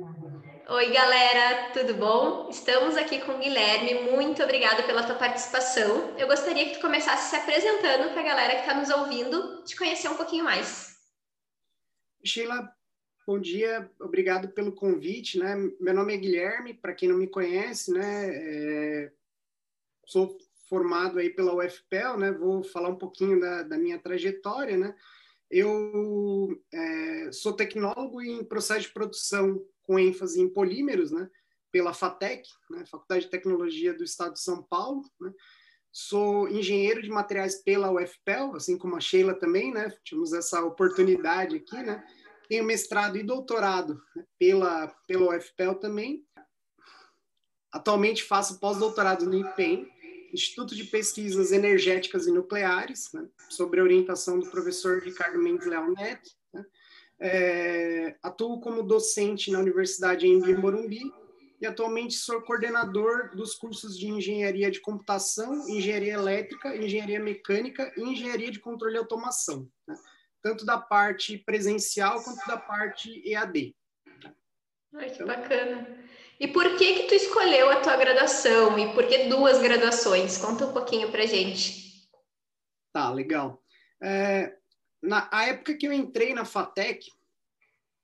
Oi, galera, tudo bom? Estamos aqui com o Guilherme. Muito obrigada pela tua participação. Eu gostaria que tu começasse se apresentando para a galera que está nos ouvindo, te conhecer um pouquinho mais. Sheila, bom dia, obrigado pelo convite, né? Meu nome é Guilherme, para quem não me conhece, né? É... Sou formado aí pela UFPEL, né? Vou falar um pouquinho da, da minha trajetória, né? Eu é, sou tecnólogo em processo de produção com ênfase em polímeros, né? Pela FATEC, né? Faculdade de Tecnologia do Estado de São Paulo, né? Sou engenheiro de materiais pela UFPEL, assim como a Sheila também, né? Tivemos essa oportunidade aqui, né? Tenho mestrado e doutorado né? pela, pela UFPEL também. Atualmente faço pós-doutorado no IPEM, Instituto de Pesquisas Energéticas e Nucleares, né? sobre a orientação do professor Ricardo Mendes Leal Neto. Né? É, atuo como docente na Universidade em Morumbi e atualmente sou coordenador dos cursos de Engenharia de Computação, Engenharia Elétrica, Engenharia Mecânica e Engenharia de Controle e Automação, né? tanto da parte presencial quanto da parte EAD. Ai, que então, bacana. E por que que tu escolheu a tua graduação e por que duas graduações? Conta um pouquinho pra gente. Tá, legal. É, na a época que eu entrei na FATEC,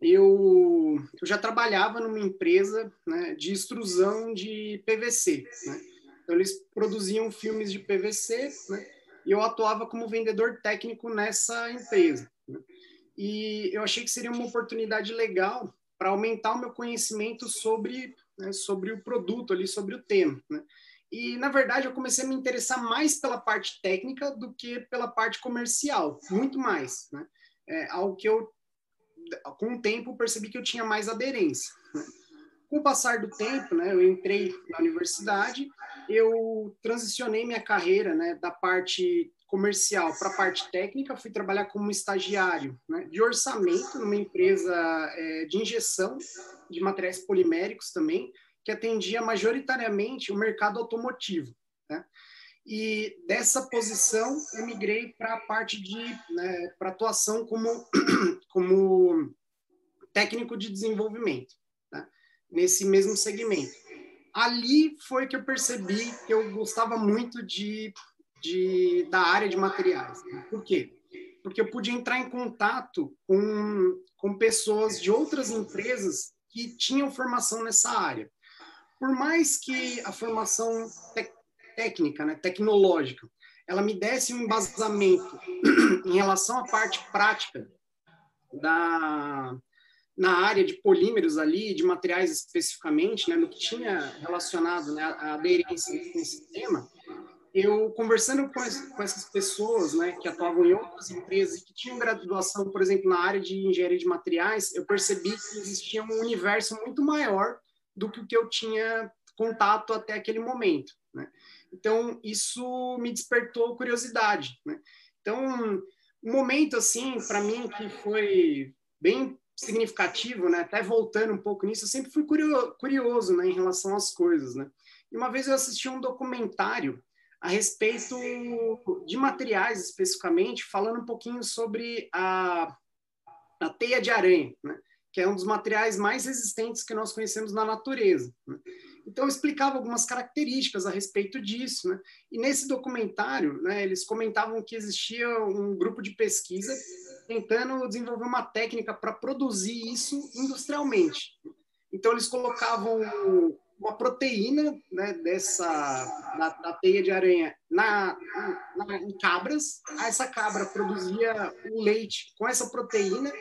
eu, eu já trabalhava numa empresa né, de extrusão de PVC. Né? Então, eles produziam filmes de PVC né, e eu atuava como vendedor técnico nessa empresa. Né? E eu achei que seria uma oportunidade legal para aumentar o meu conhecimento sobre, né, sobre o produto ali, sobre o tema. E, na verdade, eu comecei a me interessar mais pela parte técnica do que pela parte comercial, muito mais. Né? É algo que eu, com o tempo, percebi que eu tinha mais aderência. Né? Com o passar do tempo, né, eu entrei na universidade, eu transicionei minha carreira né, da parte comercial para a parte técnica, fui trabalhar como estagiário né, de orçamento numa empresa é, de injeção de materiais poliméricos também, que atendia majoritariamente o mercado automotivo. Né? E dessa posição eu migrei para a parte de né, para atuação como como técnico de desenvolvimento, né? nesse mesmo segmento. Ali foi que eu percebi que eu gostava muito de de, da área de materiais. Por quê? Porque eu pude entrar em contato com, com pessoas de outras empresas que tinham formação nessa área. Por mais que a formação técnica, né, tecnológica, ela me desse um embasamento em relação à parte prática da, na área de polímeros ali, de materiais especificamente, né, no que tinha relacionado né, a aderência nesse tema, eu conversando com, as, com, essas pessoas, né, que atuavam em outras empresas que tinham graduação, por exemplo, na área de engenharia de materiais, eu percebi que existia um universo muito maior do que o que eu tinha contato até aquele momento, né? Então isso me despertou curiosidade, né? Então um momento assim para mim que foi bem significativo, né? Até voltando um pouco nisso, eu sempre fui curioso, né, em relação às coisas, né? E uma vez eu assisti um documentário a respeito de materiais especificamente, falando um pouquinho sobre a, a teia de aranha, né? Que é um dos materiais mais resistentes que nós conhecemos na natureza. Né? Então, eu explicava algumas características a respeito disso. Né? E nesse documentário, né, eles comentavam que existia um grupo de pesquisa tentando desenvolver uma técnica para produzir isso industrialmente. Então, eles colocavam uma proteína né, dessa da, da, teia de aranha na, na, em cabras. Essa cabra produzia o leite com essa proteína.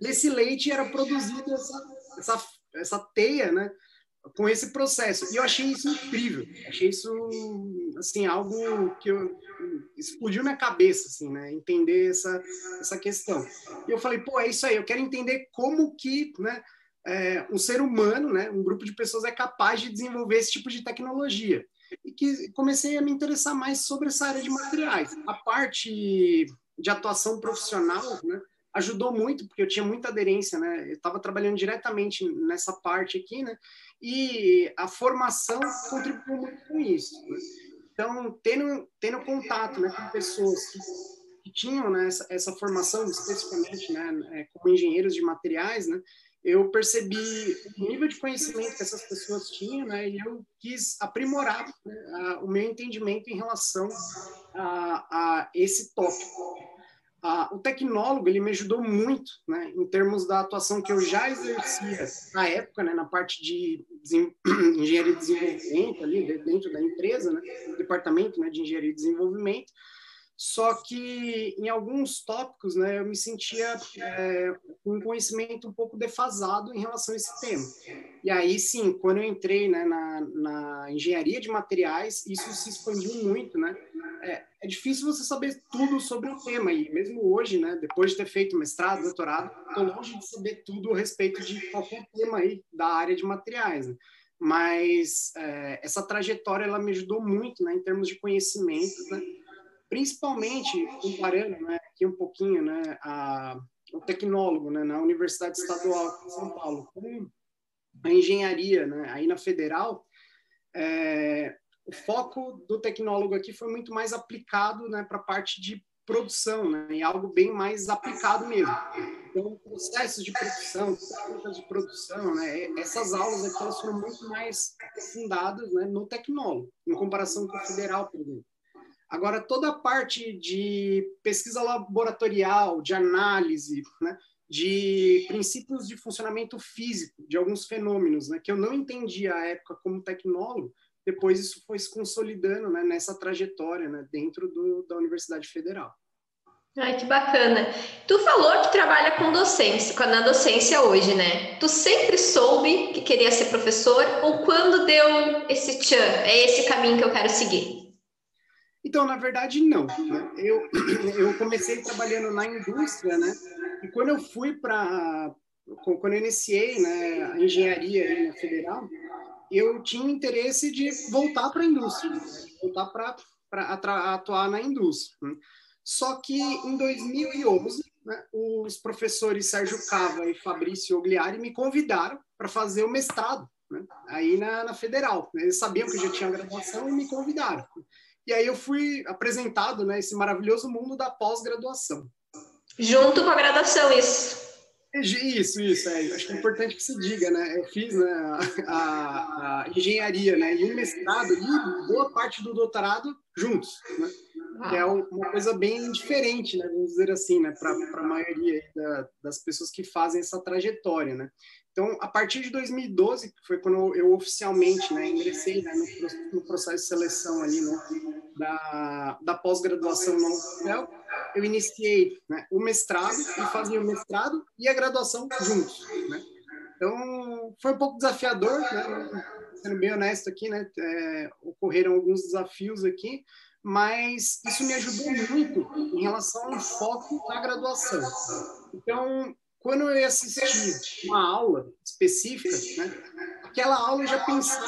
Desse leite era produzida essa, essa, essa teia, né? Com esse processo. E eu achei isso incrível. Achei isso, assim, algo que eu, explodiu minha cabeça, assim, né? Entender essa, essa questão. E eu falei, pô, é isso aí. Eu quero entender como que, né? é, um ser humano, né, um grupo de pessoas é capaz de desenvolver esse tipo de tecnologia. E que comecei a me interessar mais sobre essa área de materiais. A parte de atuação profissional né, ajudou muito, porque eu tinha muita aderência, né? Eu estava trabalhando diretamente nessa parte aqui, né? E a formação contribuiu muito com isso. Né? Então, tendo, tendo contato né, com pessoas que que tinham né, essa, essa, formação especificamente né, é, como engenheiros de materiais, né, eu percebi o nível de conhecimento que essas pessoas tinham, né, e eu quis aprimorar né, a, o meu entendimento em relação a, a esse tópico. A, o tecnólogo ele me ajudou muito, né, em termos da atuação que eu já exercia na época, né, na parte de engenharia de desenvolvimento ali dentro da empresa, né, departamento né, de engenharia de desenvolvimento só que em alguns tópicos, né, eu me sentia é, com um conhecimento um pouco defasado em relação a esse tema. E aí, sim, quando eu entrei né, na, na engenharia de materiais, isso se expandiu muito, né? É, é, difícil você saber tudo sobre o tema e mesmo hoje, né, depois de ter feito mestrado, doutorado, estou longe de saber tudo a respeito de qualquer tema aí da área de materiais. Né? Mas é, essa trajetória ela me ajudou muito, né, em termos de conhecimento, né? principalmente comparando né, aqui um pouquinho né, a, o tecnólogo né, na Universidade Estadual de São Paulo com a engenharia né, aí na Federal, é, o foco do tecnólogo aqui foi muito mais aplicado né, para a parte de produção, né, e algo bem mais aplicado mesmo. Então, processos de produção, técnicas de produção, né, essas aulas aqui elas foram muito mais fundadas né, no tecnólogo, em comparação com o federal, por exemplo. Agora, toda a parte de pesquisa laboratorial, de análise, né, de princípios de funcionamento físico de alguns fenômenos, né, que eu não entendia à época como tecnólogo, depois isso foi se consolidando né, nessa trajetória né, dentro do, da Universidade Federal. Ai, que bacana. Tu falou que trabalha com docência, na docência hoje, né? Tu sempre soube que queria ser professor ou quando deu esse tchan, é esse caminho que eu quero seguir? Então, na verdade, não. Né? Eu, eu comecei trabalhando na indústria, né? E quando eu fui para... Quando eu iniciei né, a engenharia na federal, eu tinha interesse de voltar para a indústria, né? voltar para atuar na indústria. Né? Só que em 2011, né, os professores Sérgio Cava e Fabrício Ogliari me convidaram para fazer o mestrado né, aí na, na Federal. Eles sabiam que eu já tinha graduação e me convidaram. E aí eu fui apresentado, né, esse maravilhoso mundo da pós-graduação. Junto com a graduação, isso. Isso, isso, é, acho que é importante que se diga, né? Eu fiz né, a, a, engenharia, né? E o mestrado e boa parte do doutorado juntos, né? Que é uma coisa bem diferente, né? Vamos dizer assim, né? Para a maioria da, das pessoas que fazem essa trajetória, né? Então, a partir de 2012, que foi quando eu oficialmente né, ingressei né, no, no, processo de seleção ali, né, da, da pós-graduação na UFPEL, eu iniciei né, o mestrado e fazia o mestrado e a graduação juntos. Né? Então, foi um pouco desafiador, né? sendo bem honesto aqui, né? É, ocorreram alguns desafios aqui, mas isso me ajudou muito em relação ao foco na graduação. Então, quando eu ia assistir uma aula específica, né, aquela aula eu já pensava,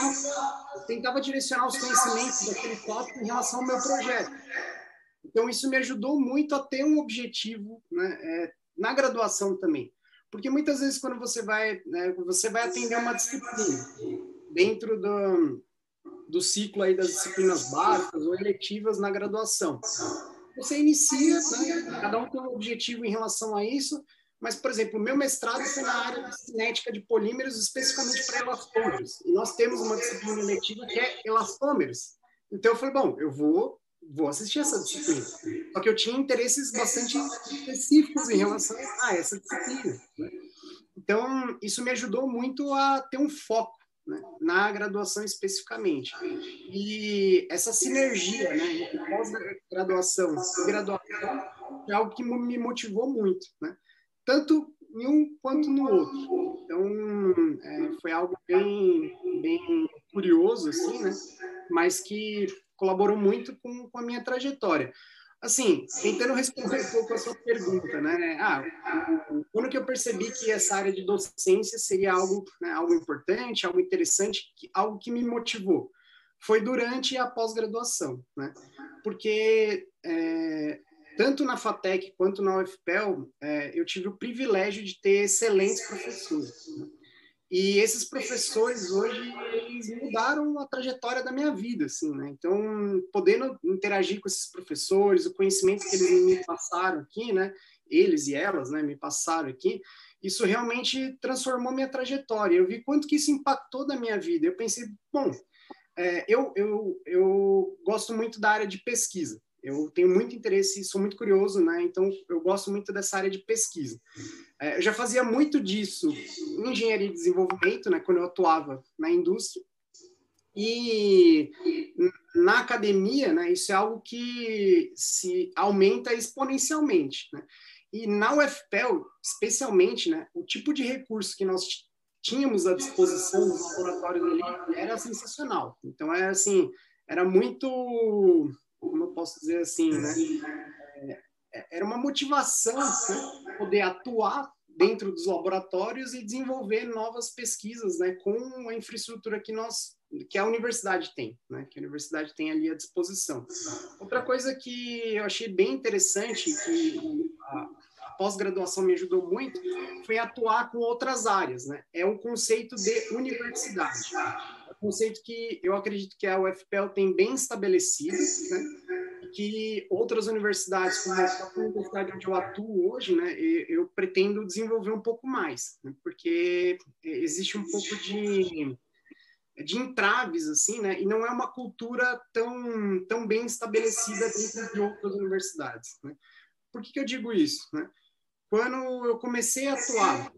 eu tentava direcionar os conhecimentos daquele tópico em relação ao meu projeto. Então, isso me ajudou muito a ter um objetivo né, é, na graduação também. Porque muitas vezes, quando você vai, né, você vai atender uma disciplina dentro do, do ciclo aí das disciplinas básicas ou eletivas na graduação, você inicia, né, cada um tem um objetivo em relação a isso, mas, por exemplo, o meu mestrado foi na área de cinética de polímeros, especificamente para elastômeros. E nós temos uma disciplina eletiva que é elastômeros. Então, eu falei, bom, eu vou, vou assistir essa disciplina. Só que eu tinha interesses bastante específicos em relação a essa disciplina. Né? Então, isso me ajudou muito a ter um foco né, na graduação especificamente. E essa sinergia né, entre pós-graduação e graduação é algo que me motivou muito. Né? Tanto em um quanto no outro. Então, é, foi algo bem, bem curioso, assim, né? Mas que colaborou muito com, com a minha trajetória. Assim, tentando responder um pouco a sua pergunta, né? Ah, quando que eu percebi que essa área de docência seria algo, né, algo importante, algo interessante, algo que me motivou? Foi durante a pós-graduação, né? Porque é, tanto na FATEC quanto na UFPEL, é, eu tive o privilégio de ter excelentes professores. Né? E esses professores hoje eles mudaram a trajetória da minha vida, assim, né? Então, podendo interagir com esses professores, o conhecimento que eles me passaram aqui, né? Eles e elas, né? Me passaram aqui, isso realmente transformou minha trajetória. Eu vi quanto que isso impactou da minha vida. Eu pensei, bom, é, eu, eu, eu gosto muito da área de pesquisa. Eu tenho muito interesse, sou muito curioso, né? Então, eu gosto muito dessa área de pesquisa. É, eu já fazia muito disso em engenharia de desenvolvimento, né? Quando eu atuava na indústria. E na academia, né? Isso é algo que se aumenta exponencialmente, né? E na UFPEL, especialmente, né? O tipo de recurso que nós tínhamos à disposição nos laboratórios ali era sensacional. Então, era assim, era muito posso dizer assim, né? É, é, era uma motivação né? poder atuar dentro dos laboratórios e desenvolver novas pesquisas, né, com a infraestrutura que nós que a universidade tem, né, que a universidade tem ali à disposição. Outra coisa que eu achei bem interessante que a, pós-graduação me ajudou muito foi atuar com outras áreas, né? É o conceito de universidade conceito que eu acredito que a UFPEL tem bem estabelecido, né? Que outras universidades, como a universidade onde eu atuo hoje, né, eu pretendo desenvolver um pouco mais, né, porque existe um pouco de, de entraves, assim, né, e não é uma cultura tão, tão bem estabelecida dentro de outras universidades. Né. Por que, que eu digo isso? Né? Quando eu comecei a atuar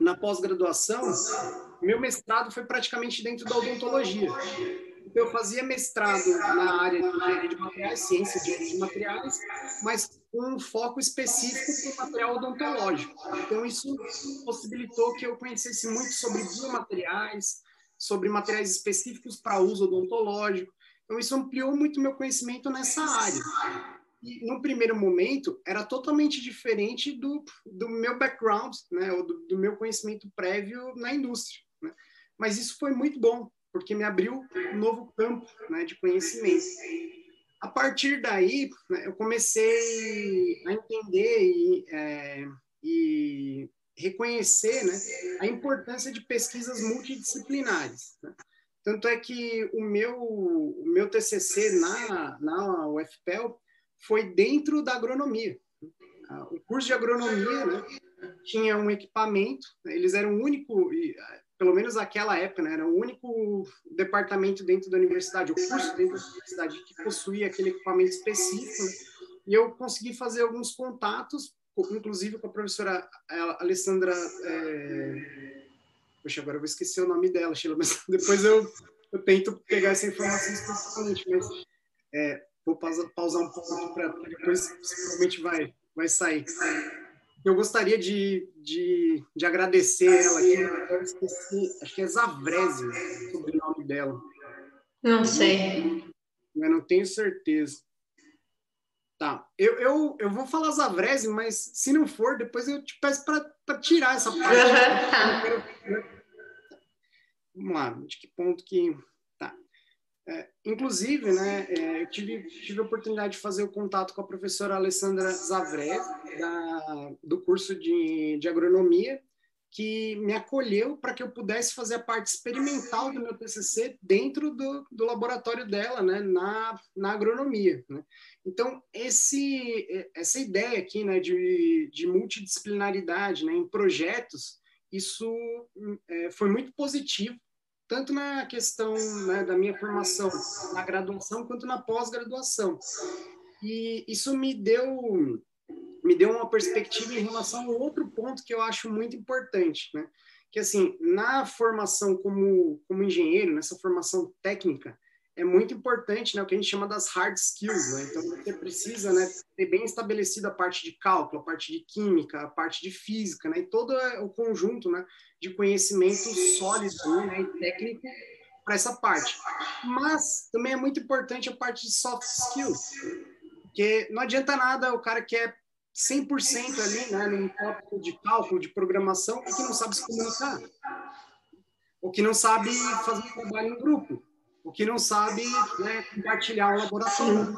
na pós-graduação, meu mestrado foi praticamente dentro da odontologia. Então, eu fazia mestrado na área de engenharia de materiais, ciência de engenharia de materiais, mas com um foco específico para o material odontológico. Então, isso possibilitou que eu conhecesse muito sobre biomateriais, sobre materiais específicos para uso odontológico. Então, isso ampliou muito meu conhecimento nessa área. E, no primeiro momento, era totalmente diferente do, do meu background, né, ou do, do meu conhecimento prévio na indústria. Né? Mas isso foi muito bom, porque me abriu um novo campo né, de conhecimento. A partir daí, né, eu comecei a entender e, é, e reconhecer né, a importância de pesquisas multidisciplinares. Né? Tanto é que o meu, o meu TCC na, na UFPEL foi dentro da agronomia. O curso de agronomia né, tinha um equipamento, eles eram o único, pelo menos naquela época, né, era o único departamento dentro da universidade, o curso dentro da universidade que possuía aquele equipamento específico, né, e eu consegui fazer alguns contatos, inclusive com a professora Alessandra. É... Poxa, agora eu vou esquecer o nome dela, Sheila, mas depois eu, eu tento pegar essa informação especificamente. Mas é, Vou pausar, pausar um pouco para depois provavelmente vai, vai sair. Eu gostaria de, de, de agradecer ela aqui. Eu esqueci, acho que é Zavrese, o sobrenome dela. Não sei. Eu não tenho certeza. Tá. Eu, eu, eu vou falar Zavrese, mas se não for, depois eu te peço para tirar essa parte. Uhum, tá. Vamos lá, de que ponto que. É, inclusive, né, é, eu tive, tive a oportunidade de fazer o contato com a professora Alessandra Zavré, da, do curso de, de agronomia, que me acolheu para que eu pudesse fazer a parte experimental do meu TCC dentro do, do laboratório dela, né, na, na agronomia. Né? Então, esse, essa ideia aqui né, de, de multidisciplinaridade né, em projetos, isso é, foi muito positivo tanto na questão né, da minha formação na graduação quanto na pós-graduação. E isso me deu me deu uma perspectiva em relação a outro ponto que eu acho muito importante, né? Que assim, na formação como como engenheiro, nessa formação técnica, é muito importante, né, o que a gente chama das hard skills, né? Então você precisa, né, ter bem estabelecida a parte de cálculo, a parte de química, a parte de física, né, e todo o conjunto, né, de conhecimento sólido, né, e técnico para essa parte. Mas também é muito importante a parte de soft skills, porque não adianta nada o cara que é 100% ali, né, num tópico de cálculo, de programação, e que não sabe se comunicar, ou que não sabe fazer um trabalho em grupo o que não sabe né, compartilhar o laboratório.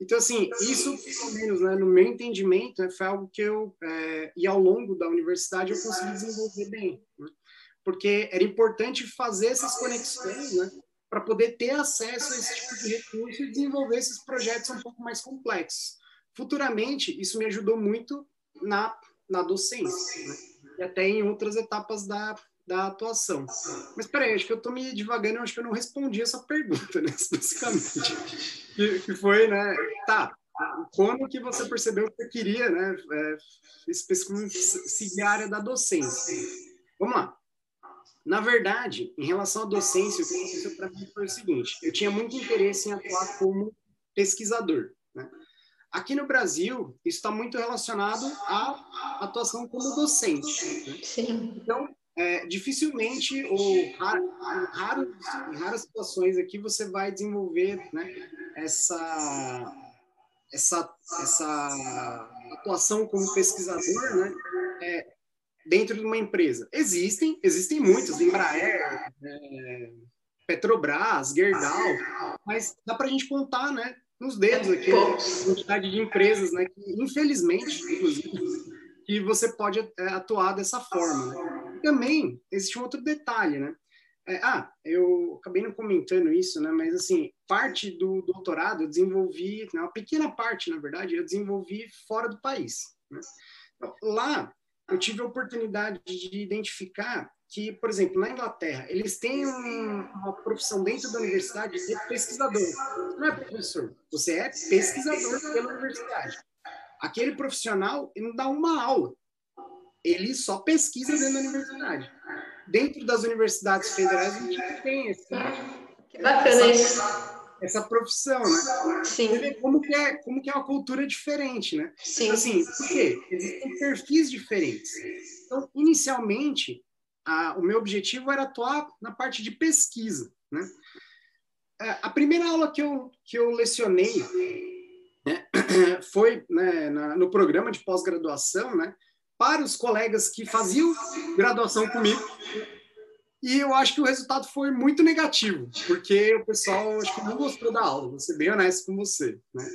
Então, assim, isso, pelo menos, né, no meu entendimento, né, foi algo que eu, é, e ao longo da universidade, eu consegui desenvolver bem. Né? porque era importante fazer essas conexões, né, para poder ter acesso a esse tipo de recurso e desenvolver esses projetos um pouco mais complexos. Futuramente, isso me ajudou muito na, na docência, né, e até em outras etapas da, da atuação. Mas peraí, acho que eu estou me divagando, acho que eu não respondi essa pergunta, né, basicamente. Que, que foi, né, tá, quando que você percebeu que você queria, né, é, especificamente seguir a área da docência? Vamos lá. Na verdade, em relação à docência, o que aconteceu para mim foi o seguinte: eu tinha muito interesse em atuar como pesquisador. Né? Aqui no Brasil, isso está muito relacionado à atuação como docente. Né? Sim. Então, é, dificilmente ou raro, raro, em raras situações aqui você vai desenvolver né, essa, essa, essa atuação como pesquisador né, é, dentro de uma empresa. Existem, existem muitos, Embraer, é, Petrobras, Gerdau, mas dá para a gente contar, né, nos dedos aqui, a quantidade de empresas, né, que infelizmente, inclusive, que você pode é, atuar dessa forma. Né? Também existe um outro detalhe, né? É, ah, eu acabei não comentando isso, né? Mas assim, parte do doutorado eu desenvolvi, né, uma pequena parte, na verdade, eu desenvolvi fora do país. Né? Então, lá eu tive a oportunidade de identificar que, por exemplo, na Inglaterra, eles têm um, uma profissão dentro da universidade de pesquisador. Você não é professor, você é pesquisador pela universidade. Aquele profissional ele não dá uma aula, ele só pesquisa dentro da universidade. Dentro das universidades federais, a gente tem esse, que bacana isso essa profissão, né? Sim. Você vê como que é, como que é uma cultura diferente, né? Sim. Então, assim, por quê? Existem perfis diferentes. Então, inicialmente, a, o meu objetivo era atuar na parte de pesquisa, né? É, a primeira aula que eu, que eu lecionei né, foi né, na, no programa de pós-graduação, né? Para os colegas que faziam graduação comigo, e eu acho que o resultado foi muito negativo, porque o pessoal acho que não gostou da aula, vou ser bem honesto com você. Né?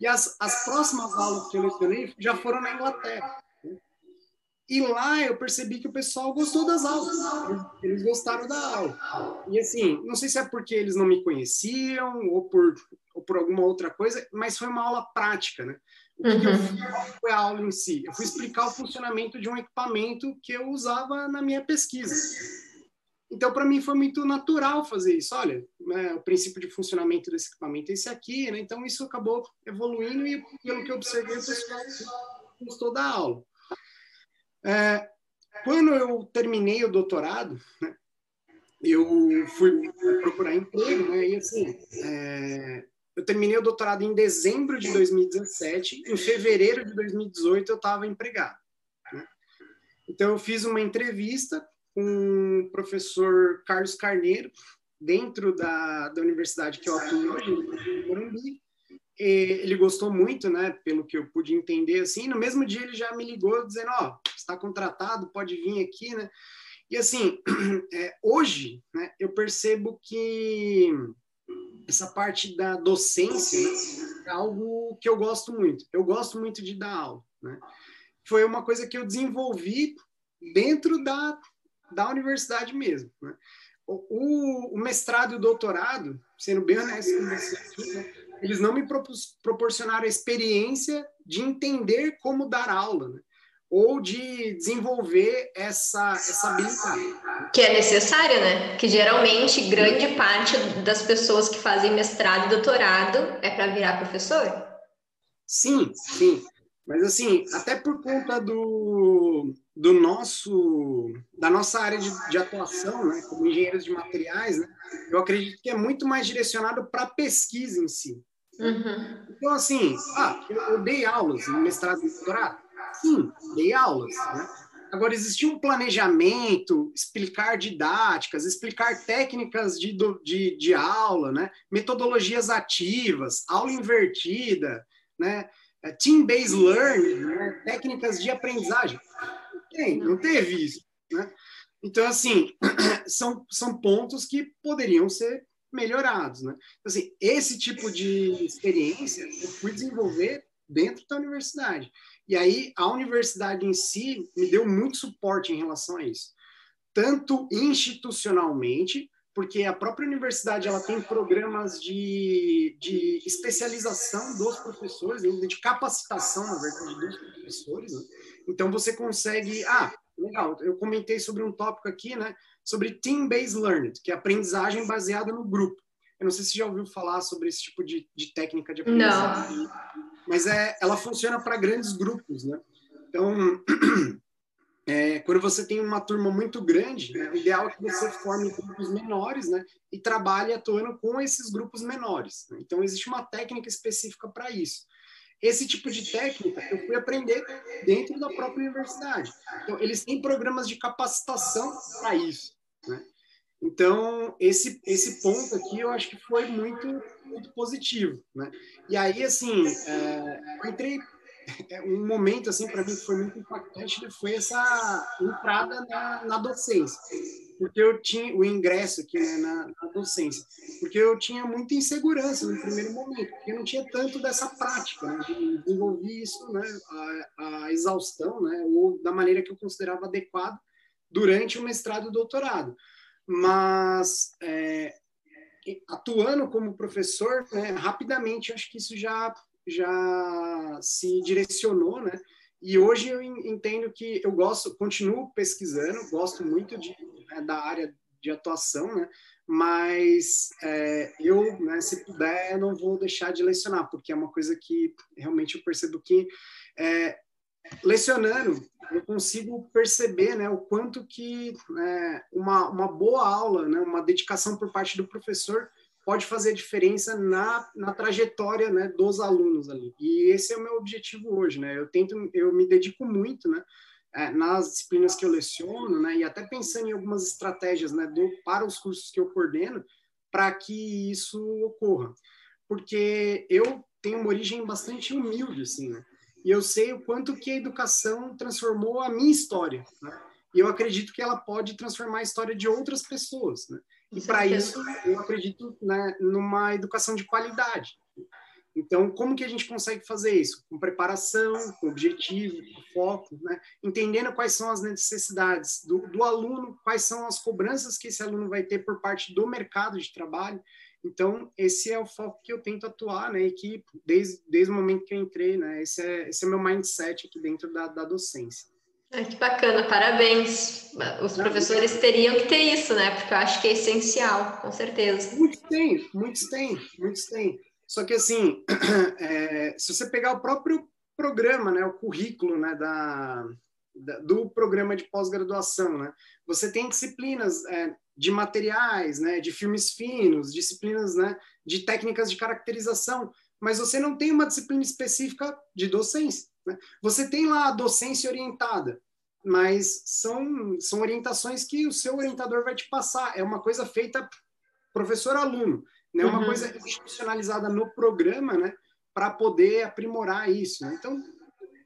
E as, as próximas aulas que eu lecionei já foram na Inglaterra. Né? E lá eu percebi que o pessoal gostou das aulas, eles gostaram da aula. E assim, não sei se é porque eles não me conheciam ou por, ou por alguma outra coisa, mas foi uma aula prática, né? O que, uhum. eu fiz, foi a aula em si? Eu fui explicar o funcionamento de um equipamento que eu usava na minha pesquisa. Então, para mim, foi muito natural fazer isso. Olha, né, o princípio de funcionamento desse equipamento é esse aqui, né? Então, isso acabou evoluindo e, pelo que eu observei, o pessoal gostou da aula. É, quando eu terminei o doutorado, né, eu fui procurar emprego, né? E assim, é, eu terminei o doutorado em dezembro de 2017. Em fevereiro de 2018, eu estava empregado. Né? Então, eu fiz uma entrevista com o professor Carlos Carneiro, dentro da, da universidade que eu atuo hoje, em Morumbi. Ele gostou muito, né, pelo que eu pude entender, assim, no mesmo dia ele já me ligou dizendo, ó, oh, está contratado, pode vir aqui, né, e assim, é, hoje, né, eu percebo que essa parte da docência né, é algo que eu gosto muito, eu gosto muito de dar aula, né, foi uma coisa que eu desenvolvi dentro da da universidade mesmo. Né? O, o, mestrado e o doutorado, sendo bem honesto com você eles não me proporcionaram a experiência de entender como dar aula, né? Ou de desenvolver essa, essa habilidade. Que é necessária, né? Que geralmente grande parte das pessoas que fazem mestrado e doutorado é para virar professor. Sim, sim. Mas assim, até por conta do, do nosso da nossa área de, de atuação, né, como engenheiros de materiais, né, eu acredito que é muito mais direcionado para a pesquisa em si. Uhum. Então assim, ah, eu, eu, dei aulas no mestrado e doutorado, sim, dei aulas. Né? Agora existia um planejamento, explicar didáticas, explicar técnicas de, de, de aula, né, metodologias ativas, aula invertida, né, team-based learning, né, técnicas de aprendizagem tem, não teve isso. Né? Então, assim, são, são pontos que poderiam ser melhorados. Né? Então, assim, esse tipo de experiência eu fui desenvolver dentro da universidade. E aí, a universidade em si me deu muito suporte em relação a isso. tanto institucionalmente, porque a própria universidade ela tem programas de, de especialização dos professores, de capacitação, na verdade, dos professores. Né? Então, você consegue... Ah, legal, eu comentei sobre um tópico aqui, né? Sobre Team-Based Learning, que é aprendizagem baseada no grupo. Eu não sei se já ouviu falar sobre esse tipo de, de técnica de aprendizagem. Não. Mas é, ela funciona para grandes grupos, né? Então, é, quando você tem uma turma muito grande, né, o ideal é que você forme grupos menores, né? E trabalhe atuando com esses grupos menores. Né? Então, existe uma técnica específica para isso. Esse tipo de técnica eu fui aprender dentro da própria universidade. Então, eles têm programas de capacitação para isso. Então, esse, esse ponto aqui eu acho que foi muito, muito positivo, né? E aí, assim, é, eu entrei... É, um momento, assim, para mim que foi muito impactante né, foi essa entrada na, na docência. Porque eu tinha o ingresso aqui né, na, na, docência. Porque eu tinha muita insegurança no primeiro momento, porque eu não tinha tanto dessa prática, né, de desenvolver isso, né, a, a exaustão, né, ou da maneira que eu considerava adequada durante o mestrado e doutorado mas é, atuando como professor, né, rapidamente acho que isso já já se direcionou, né? E hoje eu entendo que eu gosto, continuo pesquisando, gosto muito de, né, da área de atuação, né? Mas é, eu, né, se puder, não vou deixar de lecionar, porque é uma coisa que realmente eu percebo que é, lecionando, eu consigo perceber né, o quanto que né, uma, uma boa aula, né, uma dedicação por parte do professor pode fazer diferença na, na trajetória né, dos alunos ali. E esse é o meu objetivo hoje. Né? Eu tento, eu me dedico muito né, é, nas disciplinas que eu leciono, né, e até pensando em algumas estratégias né, do, para os cursos que eu coordeno, para que isso ocorra. Porque eu tenho uma origem bastante humilde, assim, né? E eu sei o quanto que a educação transformou a minha história. Né? E eu acredito que ela pode transformar a história de outras pessoas. Né? E para isso, eu acredito né, numa educação de qualidade. Então, como que a gente consegue fazer isso? Com preparação, com objetivo, com foco, né? entendendo quais são as necessidades do, do aluno, quais são as cobranças que esse aluno vai ter por parte do mercado de trabalho então, esse é o foco que eu tento atuar, né? E que desde, desde o momento que eu entrei, né? Esse é, esse é meu mindset aqui dentro da, da docência. Ah, que bacana, parabéns. Os professores teriam que ter isso, né? Porque eu acho que é essencial, com certeza. Muitos têm, muitos têm, muitos têm. Só que assim, é, se você pegar o próprio programa, né, o currículo, né, da do programa de pós-graduação, né, você tem disciplinas é, de materiais, né, de filmes finos, disciplinas né, de técnicas de caracterização, mas você não tem uma disciplina específica de docência. Né? Você tem lá a docência orientada, mas são, são orientações que o seu orientador vai te passar. É uma coisa feita professor-aluno, não é uma uhum. coisa institucionalizada no programa, né, para poder aprimorar isso. Né? Então,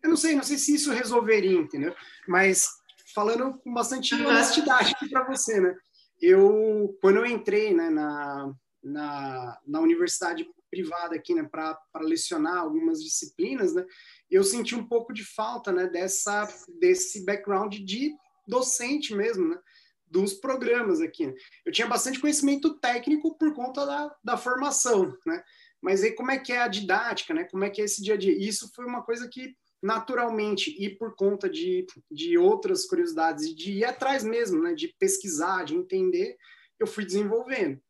eu não sei, não sei se isso resolveria, entendeu? Mas falando com bastante honestidade aqui para você, né? eu quando eu entrei né, na, na, na universidade privada aqui, né, para lecionar algumas disciplinas, né, eu senti um pouco de falta, né, dessa desse background de docente mesmo, né, dos programas aqui. Né. Eu tinha bastante conhecimento técnico por conta da, da formação, né, mas aí como é que é a didática, né, como é que é esse dia a dia? Isso foi uma coisa que naturalmente e por conta de, de outras curiosidades e de ir atrás mesmo, né, de pesquisar, de entender, eu fui desenvolvendo.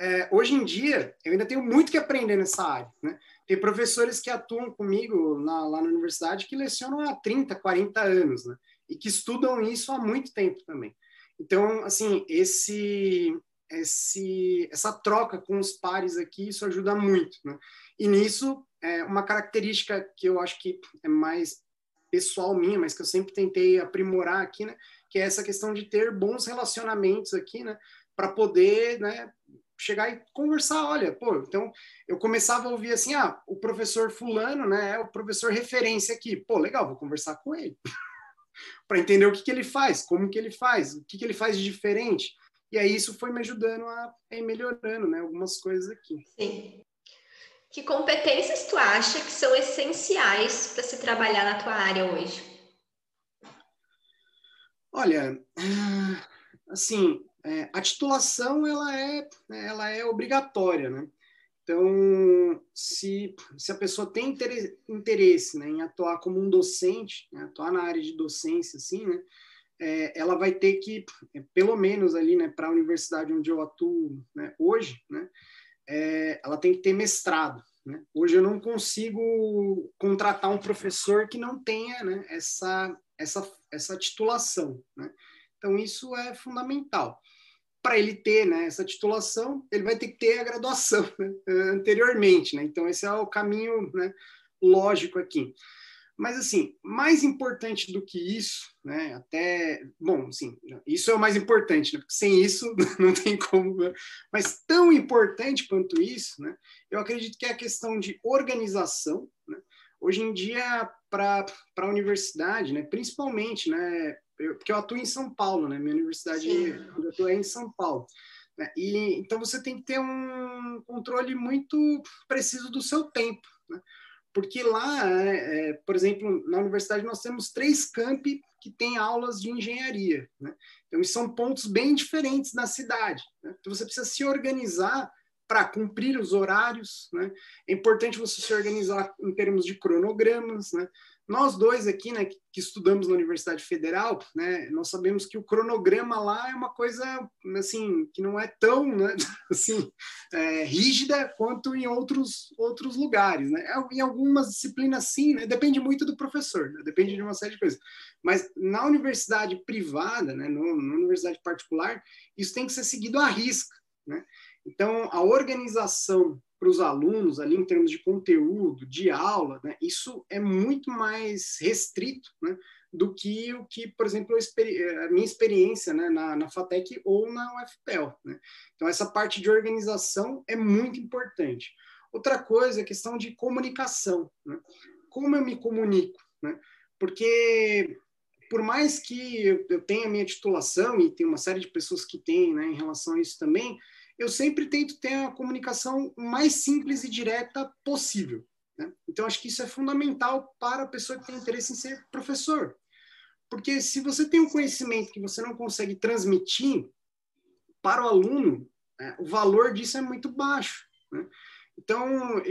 É, hoje em dia, eu ainda tenho muito que aprender nessa área. Né? Tem professores que atuam comigo na, lá na universidade que lecionam há 30, 40 anos, né? e que estudam isso há muito tempo também. Então, assim, esse, esse, essa troca com os pares aqui, isso ajuda muito. Né? E nisso, é uma característica que eu acho que é mais pessoal minha, mas que eu sempre tentei aprimorar aqui, né? Que é essa questão de ter bons relacionamentos aqui, né? Para poder, né? Chegar e conversar, olha, pô, então eu começava a ouvir assim, ah, o professor fulano, né, é o professor referência aqui, pô, legal, vou conversar com ele, para entender o que, que ele faz, como que ele faz, o que, que ele faz de diferente, e aí isso foi me ajudando a, a ir melhorando, né, algumas coisas aqui. Sim. Que competências tu acha que são essenciais para se trabalhar na tua área hoje? Olha, ah, assim, é, a titulação ela é, ela é obrigatória, né? Então, se, se a pessoa tem interesse né, em atuar como um docente, né, atuar na área de docência, assim, né, é, ela vai ter que, é, pelo menos ali, né, para a universidade onde eu atuo né, hoje, né, é, ela tem que ter mestrado. Né? Hoje eu não consigo contratar um professor que não tenha né, essa, essa, essa titulação. Né? Então, isso é fundamental para ele ter né, essa titulação, ele vai ter que ter a graduação né, anteriormente. Né? Então, esse é o caminho né, lógico aqui. Mas, assim, mais importante do que isso, né, até. Bom, assim, isso é o mais importante, né, porque sem isso não tem como. Né? Mas tão importante quanto isso, né, eu acredito que é a questão de organização. Né? Hoje em dia, para a universidade, né, principalmente, né, eu, porque eu atuo em São Paulo, né? Minha universidade onde eu atuo é em São Paulo. Né? E então você tem que ter um controle muito preciso do seu tempo, né? Porque lá, é, é, por exemplo, na universidade nós temos três campi que têm aulas de engenharia, né? Então são pontos bem diferentes da cidade. Né? Então você precisa se organizar para cumprir os horários, né? É importante você se organizar em termos de cronogramas, né? Nós dois aqui, né, que estudamos na Universidade Federal, né, nós sabemos que o cronograma lá é uma coisa, assim, que não é tão, né, assim, é, rígida quanto em outros, outros lugares, né? Em algumas disciplinas, sim, né, depende muito do professor, né, depende de uma série de coisas. Mas na universidade privada, né, no, na universidade particular, isso tem que ser seguido à risca, né? Então, a organização para os alunos ali em termos de conteúdo, de aula, né, isso é muito mais restrito né, do que o que, por exemplo, a minha experiência né, na, na FATEC ou na UFPEL. Né? Então, essa parte de organização é muito importante. Outra coisa é a questão de comunicação. Né? Como eu me comunico? Né? Porque por mais que eu tenha minha titulação e tem uma série de pessoas que têm em relação a isso também, eu sempre tento ter a comunicação mais simples e direta possível. Né? Então, acho que isso é fundamental para a pessoa que tem interesse em ser professor. Porque se você tem um conhecimento que você não consegue transmitir para o aluno, é, o valor disso é muito baixo. Né? Então,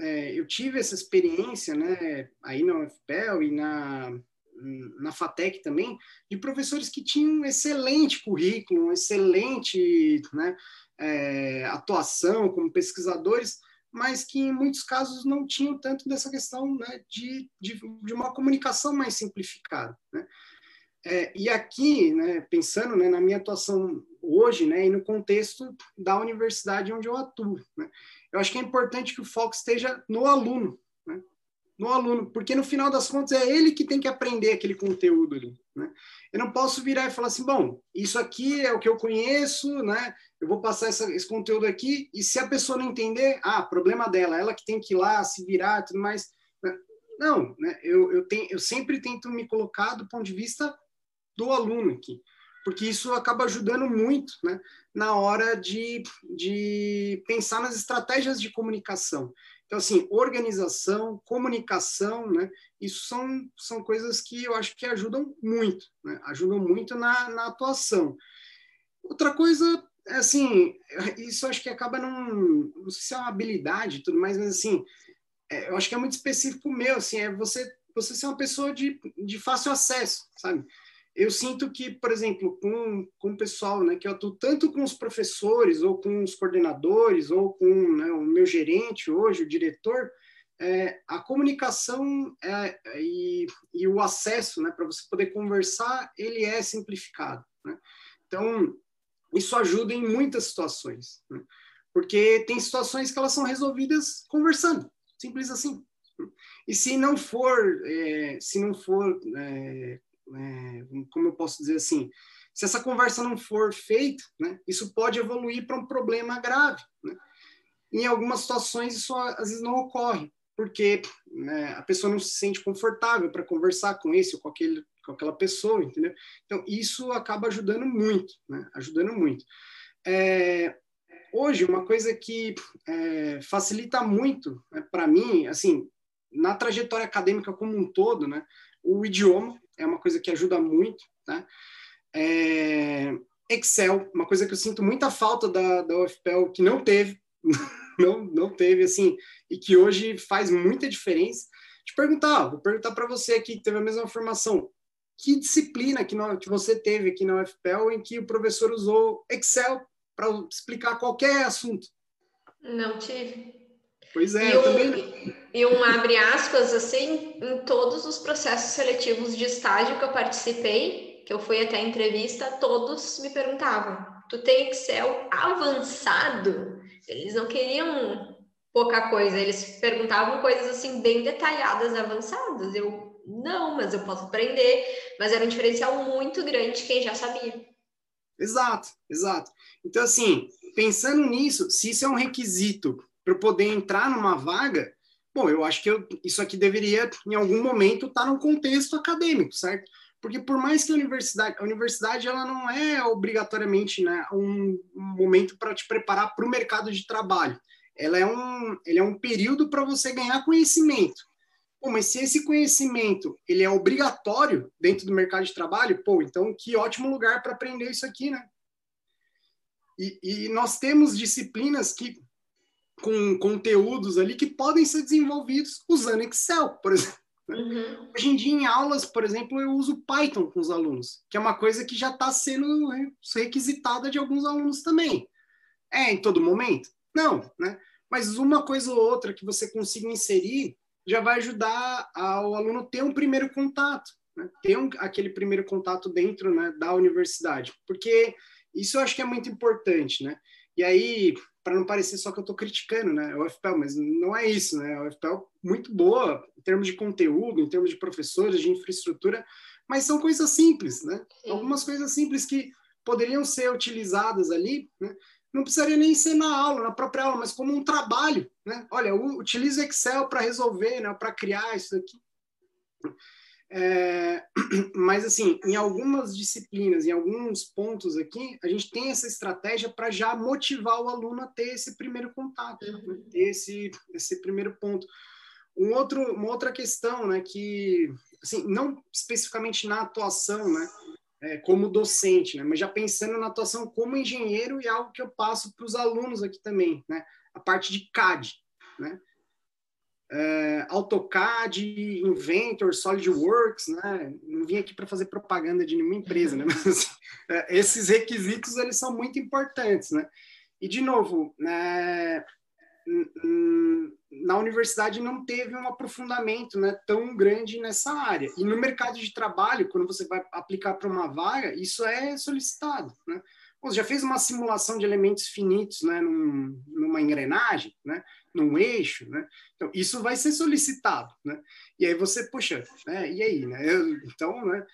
é, eu tive essa experiência né, aí na UFPEL e na, na FATEC também, de professores que tinham um excelente currículo, um excelente né, é, atuação como pesquisadores, mas que em muitos casos não tinham tanto dessa questão né, de, de, de, uma comunicação mais simplificada. Né? É, e aqui, né, pensando né, na minha atuação hoje, né, e no contexto da universidade onde eu atuo, né, eu acho que é importante que o foco esteja no aluno, no aluno, porque no final das contas é ele que tem que aprender aquele conteúdo ali. Né? Eu não posso virar e falar assim, bom, isso aqui é o que eu conheço, né? Eu vou passar essa, esse conteúdo aqui e se a pessoa não entender, ah, problema dela, ela que tem que ir lá se virar, tudo mais. Né? Não, né? Eu, eu, tenho, eu sempre tento me colocar do ponto de vista do aluno aqui, porque isso acaba ajudando muito, né? Na hora de, de pensar nas estratégias de comunicação. Então, assim, organização, comunicação, né? Isso são, são coisas que eu acho que ajudam muito, né? Ajudam muito na, na atuação. Outra coisa, é assim, isso acho que acaba não... Não sei se é uma habilidade tudo mais, mas, assim, é, eu acho que é muito específico meu, assim, é você, você ser uma pessoa de, de fácil acesso, sabe? Eu sinto que, por exemplo, com, com o pessoal, né, que eu atuo tanto com os professores, ou com os coordenadores, ou com né, o meu gerente hoje, o diretor, é, a comunicação é, e, e, o acesso né, para você poder conversar, ele é simplificado. Né? Então, isso ajuda em muitas situações, né? porque tem situações que elas são resolvidas conversando, simples assim. E se não for, é, se não for é, é, como eu posso dizer assim, se essa conversa não for feita, né, isso pode evoluir para um problema grave. Né? Em algumas situações isso às vezes não ocorre, porque né, a pessoa não se sente confortável para conversar com esse ou com, aquele, com aquela pessoa, entendeu? Então isso acaba ajudando muito, né? ajudando muito. É, hoje uma coisa que é, facilita muito né, para mim, assim, na trajetória acadêmica como um todo, né, o idioma é uma coisa que ajuda muito, né? Excel, uma coisa que eu sinto muita falta da, da UFPEL, que não teve, não, não teve, assim, e que hoje faz muita diferença. Te perguntar, vou perguntar para você aqui, que teve a mesma formação, que disciplina que, no, que você teve aqui na UFPEL em que o professor usou Excel para explicar qualquer assunto? Não tive. Pois é, e um, também. E um abre aspas, assim, em todos os processos seletivos de estágio que eu participei, que eu fui até a entrevista, todos me perguntavam: tu tem Excel avançado? Eles não queriam pouca coisa, eles perguntavam coisas assim bem detalhadas, avançadas. Eu não, mas eu posso aprender. Mas era um diferencial muito grande quem já sabia. Exato, exato. Então, assim, pensando nisso, se isso é um requisito para poder entrar numa vaga, bom, eu acho que eu, isso aqui deveria, em algum momento, estar tá no contexto acadêmico, certo? Porque por mais que a universidade, a universidade ela não é obrigatoriamente né, um, um momento para te preparar para o mercado de trabalho. Ela é um, ele é um período para você ganhar conhecimento. Pô, mas se esse conhecimento ele é obrigatório dentro do mercado de trabalho, pô, então que ótimo lugar para aprender isso aqui, né? E, e nós temos disciplinas que com conteúdos ali que podem ser desenvolvidos usando Excel, por exemplo. Né? Uhum. Hoje em dia, em aulas, por exemplo, eu uso Python com os alunos, que é uma coisa que já está sendo requisitada de alguns alunos também. É em todo momento? Não, né? Mas uma coisa ou outra que você consiga inserir já vai ajudar ao aluno ter um primeiro contato, né? ter um, aquele primeiro contato dentro né, da universidade, porque isso eu acho que é muito importante, né? E aí, para não parecer só que eu estou criticando né, a UFPEL, mas não é isso, né? A UFPEL muito boa em termos de conteúdo, em termos de professores, de infraestrutura, mas são coisas simples, né? Sim. Algumas coisas simples que poderiam ser utilizadas ali, né? Não precisaria nem ser na aula, na própria aula, mas como um trabalho, né? Olha, utilize Excel para resolver, né? Para criar isso aqui. É, mas, assim, em algumas disciplinas, em alguns pontos aqui, a gente tem essa estratégia para já motivar o aluno a ter esse primeiro contato, né? Uhum. ter esse, esse primeiro ponto. Um outro, uma outra questão, né, que, assim, não especificamente na atuação, né, é, como docente, né, mas já pensando na atuação como engenheiro e algo que eu passo para os alunos aqui também, né, a parte de CAD, né, é, AutoCAD, Inventor, SolidWorks, né? Não vim aqui para fazer propaganda de nenhuma empresa, né? Mas é, esses requisitos eles são muito importantes, né? E de novo, né, na universidade não teve um aprofundamento né, tão grande nessa área. E no mercado de trabalho, quando você vai aplicar para uma vaga, isso é solicitado. Né? Já fez uma simulação de elementos finitos né, num, numa engrenagem? Né? num eixo, né? Então, isso vai ser solicitado, né? E aí você, puxa, né? E aí, né? Eu, então, né?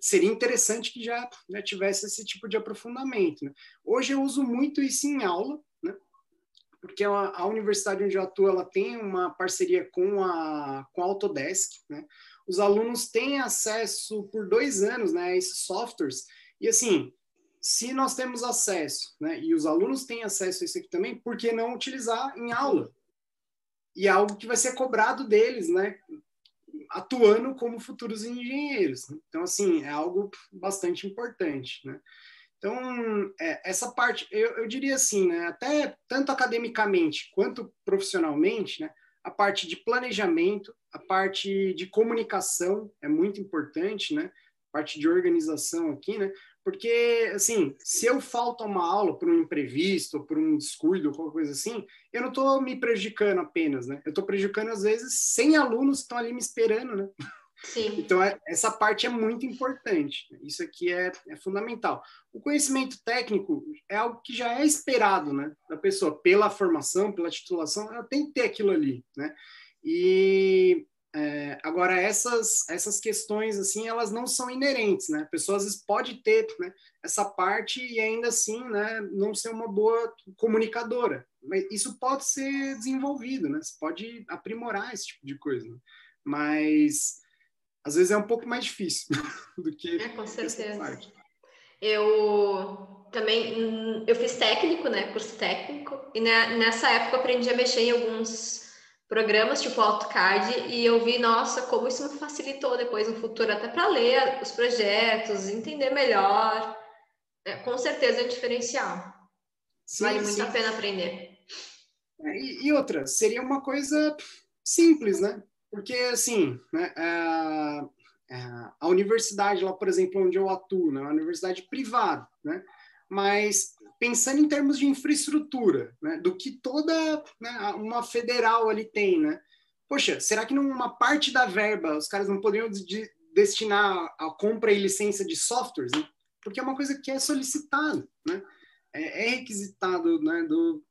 Seria interessante que já né, tivesse esse tipo de aprofundamento. Né? Hoje eu uso muito isso em aula, né? Porque a, a universidade onde eu atuo, ela tem uma parceria com a, com a Autodesk, né? Os alunos têm acesso por dois anos, né? A esses softwares. E assim, se nós temos acesso, né, e os alunos têm acesso a isso aqui também, por que não utilizar em aula? e é algo que vai ser cobrado deles, né? Atuando como futuros engenheiros. Então, assim, é algo bastante importante, né? Então, é, essa parte, eu, eu, diria assim, né? Até tanto academicamente quanto profissionalmente, né? A parte de planejamento, a parte de comunicação é muito importante, né? Parte de organização aqui, né? Porque, assim, se eu falto a uma aula por um imprevisto, por um descuido, qualquer coisa assim, eu não estou me prejudicando apenas, né? Eu estou prejudicando, às vezes, 100 alunos que estão ali me esperando, né? Sim. Então, é, essa parte é muito importante. Né? Isso aqui é, é, fundamental. O conhecimento técnico é algo que já é esperado, né? Da pessoa, pela formação, pela titulação, ela tem que ter aquilo ali, né? E é, agora, essas, essas questões, assim, elas não são inerentes, né? A pessoa, às vezes, pode ter né, essa parte e ainda assim, né, não ser uma boa comunicadora. Mas isso pode ser desenvolvido, né? Você pode aprimorar esse tipo de coisa. Né? Mas, às vezes, é um pouco mais difícil do que... É, com certeza. Eu também, eu fiz técnico, né, curso técnico, e nessa época aprendi a mexer em alguns programas tipo AutoCAD e eu vi, nossa, como isso me facilitou depois no futuro, até para ler os projetos, entender melhor. é, com certeza é um diferencial. Sim, vale muito sim. a pena aprender. É, e, e, outra, seria uma coisa simples, né? Porque, assim, né, a, a, universidade lá, por exemplo, onde eu atuo, né, é uma universidade privada, né? Mas pensando em termos de infraestrutura, né, do que toda né, uma federal ali tem, né? Poxa, será que numa parte da verba os caras não poderiam de, destinar a compra e licença de softwares? Né? Porque é uma coisa que é solicitada, né? É, é requisitado, né, do,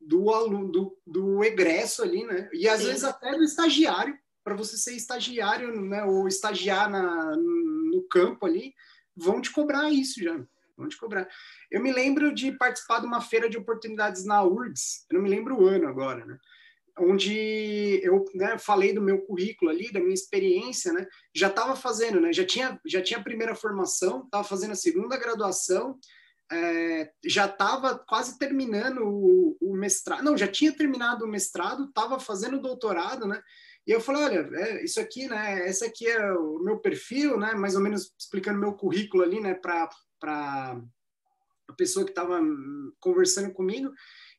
do aluno, do, do egresso ali, né? E às Sim. vezes até do estagiário, para você ser estagiário, né, ou estagiar na, no campo ali, vão te cobrar isso já. Vão te cobrar. Eu me lembro de participar de uma feira de oportunidades na URGS, eu não me lembro o ano agora, né? Onde eu né, falei do meu currículo ali, da minha experiência, né? Já estava fazendo, né? Já tinha, já tinha a primeira formação, estava fazendo a segunda graduação, é, já estava quase terminando o, o, mestrado, não, já tinha terminado o mestrado, estava fazendo o doutorado, né? E eu falei, olha, é, isso aqui, né? Esse aqui é o meu perfil, né? Mais ou menos explicando meu currículo ali, né? Para a pessoa que estava conversando comigo.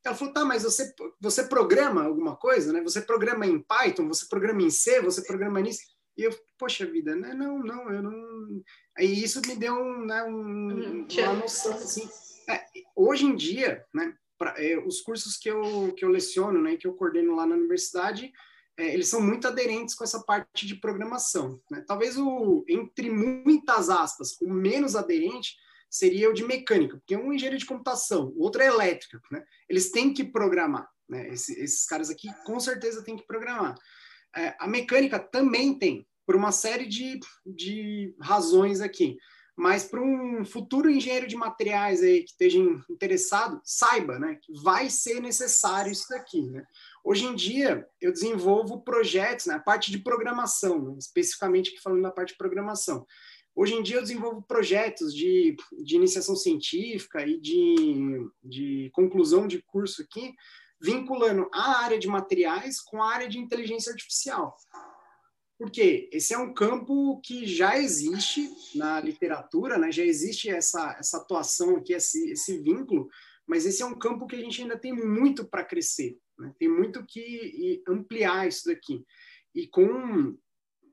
Ela falou, tá, mas você, você programa alguma coisa, né? Você programa em Python, você programa em C, você programa nisso. E eu, poxa vida, né? Não, não, eu não. Aí isso me deu um, né, um, uhum. uma noção, assim. É, hoje em dia, né? Pra, é, os cursos que eu, que eu leciono, né? Que eu coordeno lá na universidade, é, eles são muito aderentes com essa parte de programação. Né? Talvez o, entre muitas aspas, o menos aderente seria o de mecânica, porque um é engenheiro de computação, o outro é elétrica. Né? Eles têm que programar. Né? Esse, esses caras aqui com certeza têm que programar. É, a mecânica também tem, por uma série de, de razões aqui. Mas para um futuro engenheiro de materiais aí que esteja interessado, saiba né, que vai ser necessário isso daqui. Né? Hoje em dia, eu desenvolvo projetos, na né, parte de programação, né, especificamente aqui falando da parte de programação. Hoje em dia, eu desenvolvo projetos de, de iniciação científica e de, de conclusão de curso aqui, vinculando a área de materiais com a área de inteligência artificial. Porque esse é um campo que já existe na literatura, né? já existe essa, essa atuação aqui, esse, esse vínculo, mas esse é um campo que a gente ainda tem muito para crescer. Né? Tem muito que ampliar isso daqui. E com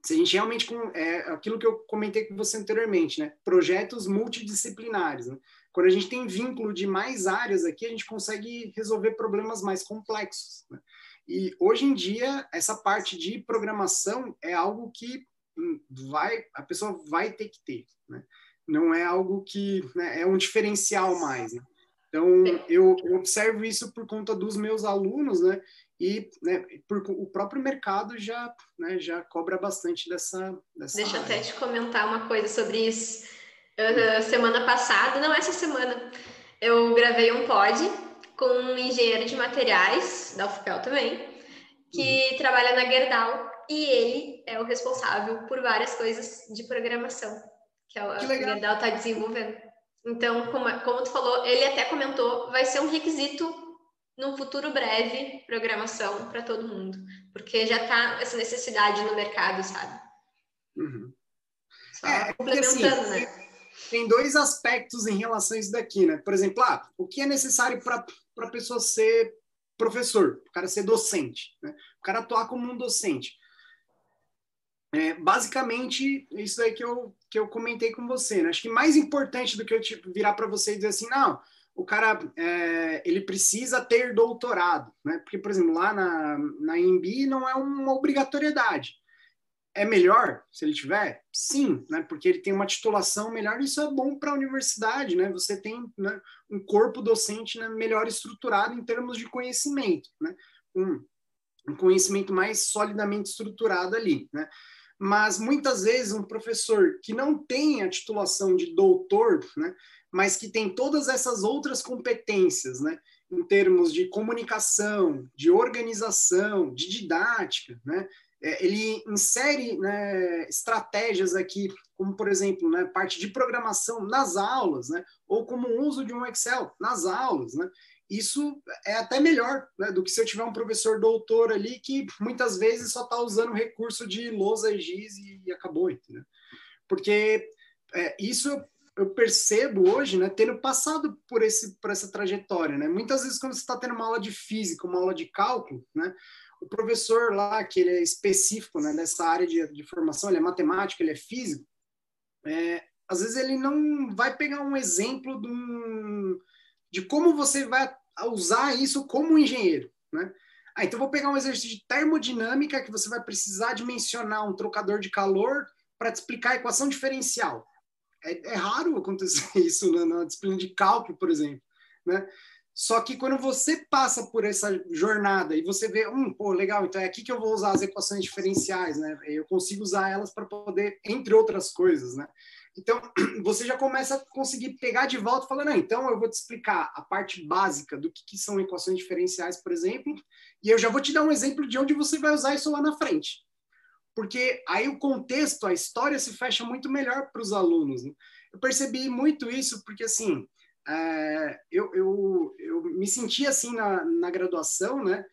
se a gente realmente com é, aquilo que eu comentei com você anteriormente, né? Projetos multidisciplinares. Né? Quando a gente tem vínculo de mais áreas aqui, a gente consegue resolver problemas mais complexos. Né? E hoje em dia essa parte de programação é algo que hum, vai a pessoa vai ter que ter. Né? Não é algo que né, é um diferencial mais. Né? Então, eu, eu, observo isso por conta dos meus alunos, né? E né, por, o próprio mercado já, né, já cobra bastante dessa. dessa Deixa eu até te comentar uma coisa sobre isso. Semana passada, não essa semana, eu gravei um pod com um engenheiro de materiais, da UFPEL também, que uhum. trabalha na Gerdau, e ele é o responsável por várias coisas de programação que a, que a Gerdau está desenvolvendo. Então, como, como tu falou, ele até comentou, vai ser um requisito no futuro breve programação para todo mundo, porque já está essa necessidade no mercado, sabe? Uhum. É, complementando, assim, né? Tem dois aspectos em relação a isso daqui, né? Por exemplo, ah, o que é necessário para a pessoa ser professor, o cara ser docente, né? o cara atuar como um docente. É, basicamente, isso aí que eu, que eu comentei com você. Né? Acho que mais importante do que eu tipo, virar para você e dizer assim, não, o cara é, ele precisa ter doutorado, né? Porque, por exemplo, lá na, na IMB não é uma obrigatoriedade. É melhor se ele tiver? Sim, né? Porque ele tem uma titulação melhor, isso é bom para a universidade, né? Você tem né, um corpo docente né, melhor estruturado em termos de conhecimento, né? Um, um conhecimento mais solidamente estruturado ali, né? Mas muitas vezes um professor que não tem a titulação de doutor, né, mas que tem todas essas outras competências, né, em termos de comunicação, de organização, de didática, né, é, ele insere né, estratégias aqui, como por exemplo, né, parte de programação nas aulas, né, ou como o uso de um Excel nas aulas, né, isso é até melhor né, do que se eu tiver um professor doutor ali que muitas vezes só está usando recurso de lousa e giz e, acabou? Porque é, isso eu percebo hoje, né, tendo passado por, esse, por essa trajetória, né, muitas vezes quando você está tendo uma aula de física, uma aula de cálculo, né, o professor lá, que ele é específico né, dessa área de, de formação, ele é matemático, ele é físico, é, às vezes ele não vai pegar um exemplo de, um, de como você vai usar isso como engenheiro, né? Ah, então vou pegar um exercício de termodinâmica que você vai precisar dimensionar um trocador de calor para te explicar a equação diferencial. É, é raro acontecer isso na, na, disciplina de cálculo, por exemplo, né? Só que quando você passa por essa jornada e você vê, um, pô, legal, então é aqui que eu vou usar as equações diferenciais, né? Eu consigo usar elas para poder, entre outras coisas, né? Então, você já começa a conseguir pegar de volta e falar, não, então eu vou te explicar a parte básica do que, que são equações diferenciais, por exemplo, e eu já vou te dar um exemplo de onde você vai usar isso lá na frente. Porque aí o contexto, a história se fecha muito melhor para os alunos. Né? Eu percebi muito isso porque, assim, é, eu, eu, eu me senti assim na, na graduação, né?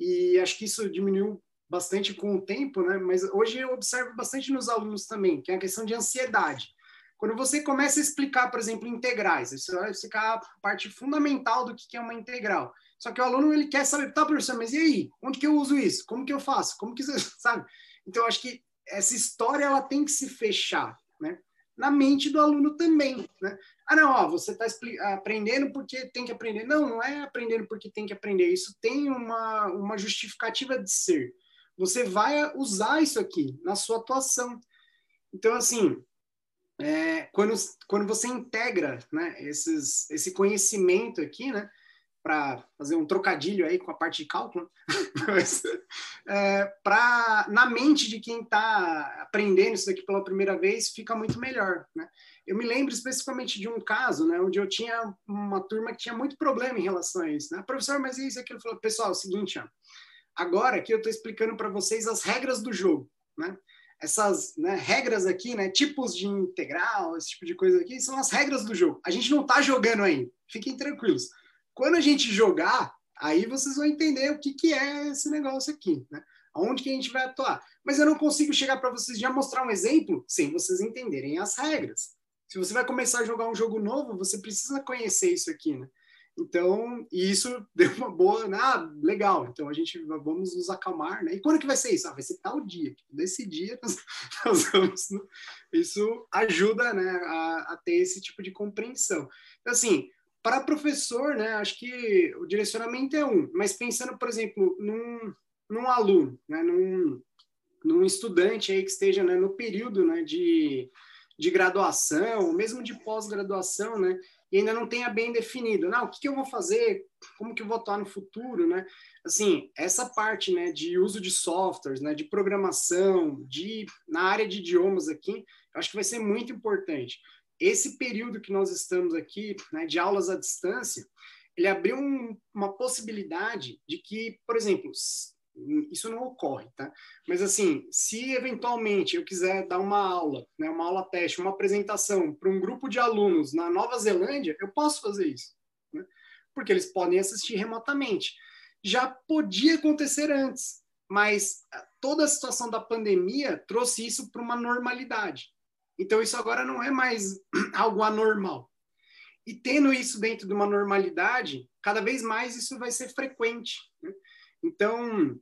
E acho que isso diminuiu bastante com o tempo, né? Mas hoje eu observo bastante nos alunos também, que é a questão de ansiedade. Quando você começa a explicar, por exemplo, integrais, isso vai ficar a parte fundamental do que é uma integral. Só que o aluno ele quer saber, tá, professor, mas e aí? Onde que eu uso isso? Como que eu faço? Como que sabe? Então acho que essa história ela tem que se fechar, né? Na mente do aluno também, né? Ah, não, ó, você está aprendendo porque tem que aprender. Não, não é aprendendo porque tem que aprender. Isso tem uma, uma justificativa de ser. Você vai usar isso aqui na sua atuação. Então, assim, é, quando, quando você integra né, esses, esse conhecimento aqui, né, para fazer um trocadilho aí com a parte de cálculo, é, na mente de quem está aprendendo isso daqui pela primeira vez, fica muito melhor. Né? Eu me lembro especificamente de um caso né, onde eu tinha uma turma que tinha muito problema em relação a isso. Né? Professor, mas isso e aquilo? Falou, pessoal, é o seguinte, ó, agora aqui eu estou explicando para vocês as regras do jogo. Né? Essas né, regras aqui, né, tipos de integral, esse tipo de coisa aqui, são as regras do jogo. A gente não está jogando ainda, fiquem tranquilos. Quando a gente jogar, aí vocês vão entender o que, que é esse negócio aqui, né? Aonde que a gente vai atuar. Mas eu não consigo chegar para vocês já mostrar um exemplo sem vocês entenderem as regras. Se você vai começar a jogar um jogo novo, você precisa conhecer isso aqui, né? Então, isso deu uma boa, né? ah, legal, então a gente vamos nos acalmar, né? E quando que vai ser isso? Ah, vai ser tal dia, desse dia nós, nós vamos, isso ajuda, né, a, a, ter esse tipo de compreensão. Então, assim, para professor, né, acho que o direcionamento é um, mas pensando, por exemplo, num, num aluno, né, num, num estudante aí que esteja né, no período, né, de, de graduação, mesmo de pós-graduação, né, e ainda não tenha bem definido, não, o que, que, eu vou fazer, como que eu vou atuar no futuro, né? Assim, essa parte, né, de uso de softwares, né, de programação, de na área de idiomas aqui, eu acho que vai ser muito importante. Esse período que nós estamos aqui, né, de aulas à distância, ele abriu um, uma possibilidade de que, por exemplo, isso não ocorre, tá? Mas assim, se eventualmente eu quiser dar uma aula, né, uma aula teste, uma apresentação para um grupo de alunos na Nova Zelândia, eu posso fazer isso, né? Porque eles podem assistir remotamente. Já podia acontecer antes, mas ah, toda a situação da pandemia trouxe isso para uma normalidade. Então isso agora não é mais algo anormal. E tendo isso dentro de uma normalidade, cada vez mais isso vai ser frequente. Né? Então,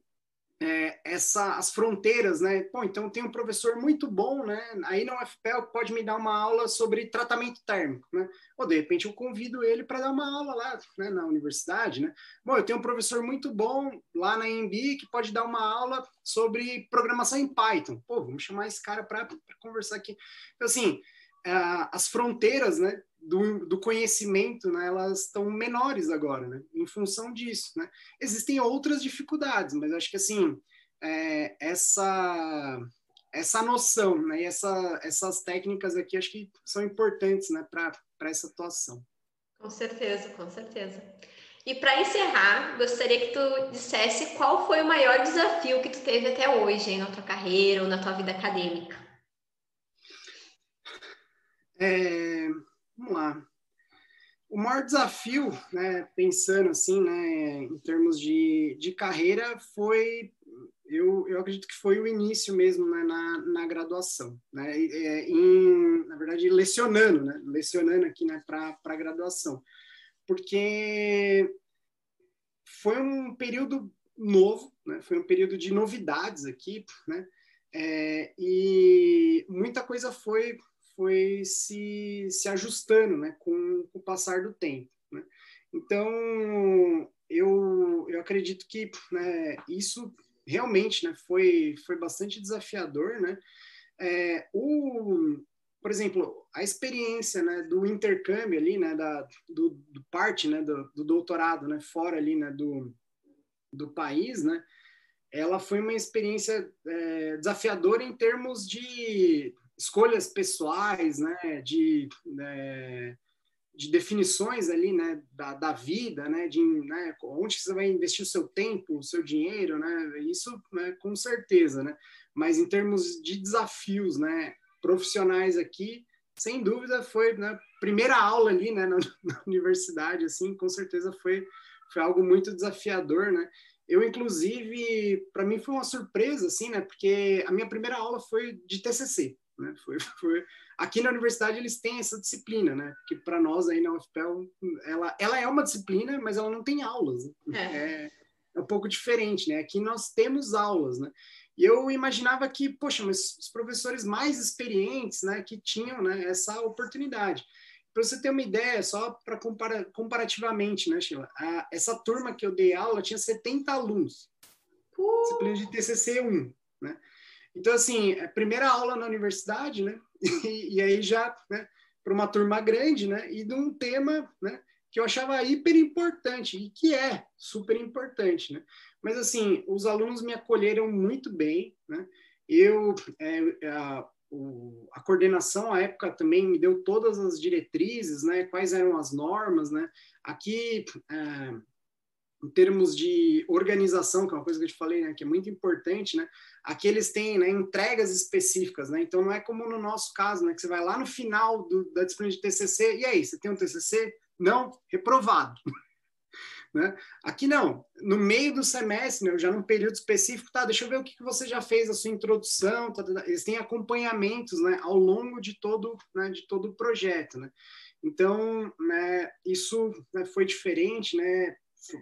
é, essa, as fronteiras, né? Pô, então tem um professor muito bom, né? Aí na UFPEL pode me dar uma aula sobre tratamento térmico, né? Ou de repente eu convido ele para dar uma aula lá, né? Na universidade, né? Bom, eu tenho um professor muito bom lá na EMB que pode dar uma aula sobre programação em Python. Pô, vamos chamar esse cara para conversar aqui. Então, assim, as fronteiras, né? Do, do conhecimento, né, elas estão menores agora, né, em função disso, né. Existem outras dificuldades, mas acho que assim é, essa essa noção, né, e essa, essas técnicas aqui acho que são importantes, né, para essa atuação. Com certeza, com certeza. E para encerrar, gostaria que tu dissesse qual foi o maior desafio que tu teve até hoje hein, na tua carreira ou na tua vida acadêmica. É, Vamos lá. O maior desafio, né, pensando assim, né, em termos de, de carreira, foi eu, eu acredito que foi o início mesmo né, na, na graduação, né, é, em, na verdade, lecionando, né, lecionando aqui né, para a graduação, porque foi um período novo, né, foi um período de novidades aqui, né, é, e muita coisa foi, foi se, se ajustando né, com, com o passar do tempo. Né. Então, eu, eu acredito que né, isso realmente né, foi, foi bastante desafiador. Né? É, o, por exemplo, a experiência né, do intercâmbio ali, né, da, do, do parte né, do, do, doutorado né, fora ali né, do, do país, né, ela foi uma experiência é, desafiadora em termos de escolhas pessoais, né, de é, de definições ali, né, da, da vida, né, de né, onde você vai investir o seu tempo, o seu dinheiro, né, isso, né, com certeza, né, mas em termos de desafios, né, profissionais aqui, sem dúvida foi, né, primeira aula ali, né, na, na universidade, assim, com certeza foi, foi algo muito desafiador, né, eu, inclusive, para mim foi uma surpresa, assim, né, porque a minha primeira aula foi de TCC, né, foi, foi Aqui na universidade eles têm essa disciplina, né? Que para nós aí na UFPEL, ela, ela é uma disciplina, mas ela não tem aulas. Né? É. é. é um pouco diferente, né? Aqui nós temos aulas, né? E eu imaginava que, poxa, mas os professores mais experientes, né, que tinham né, essa oportunidade. Para você ter uma ideia, só para compara comparativamente, né, Sheila? A, essa turma que eu dei aula tinha 70 alunos. Uh! Disciplina de TCC 1, né? Então, assim, a primeira aula na universidade, né? E, e aí já, né, para uma turma grande, né? E de um tema, né? Que eu achava hiper importante e que é super importante, né? Mas, assim, os alunos me acolheram muito bem, né? Eu, é, a, o, a coordenação, à época, também me deu todas as diretrizes, né? Quais eram as normas, né? Aqui, é, em termos de organização, que é uma coisa que eu te falei, né, que é muito importante, né, aqui eles têm né, entregas específicas, né, então não é como no nosso caso, né, que você vai lá no final do, da disciplina de TCC, e aí, você tem um TCC? Não, reprovado. né? Aqui não, no meio do semestre, né, já num período específico, tá, deixa eu ver o que, que você já fez, a sua introdução, tá, tá, tá. eles têm acompanhamentos, né, ao longo de todo, né, de todo o projeto, né, então, né, isso né, foi diferente, né,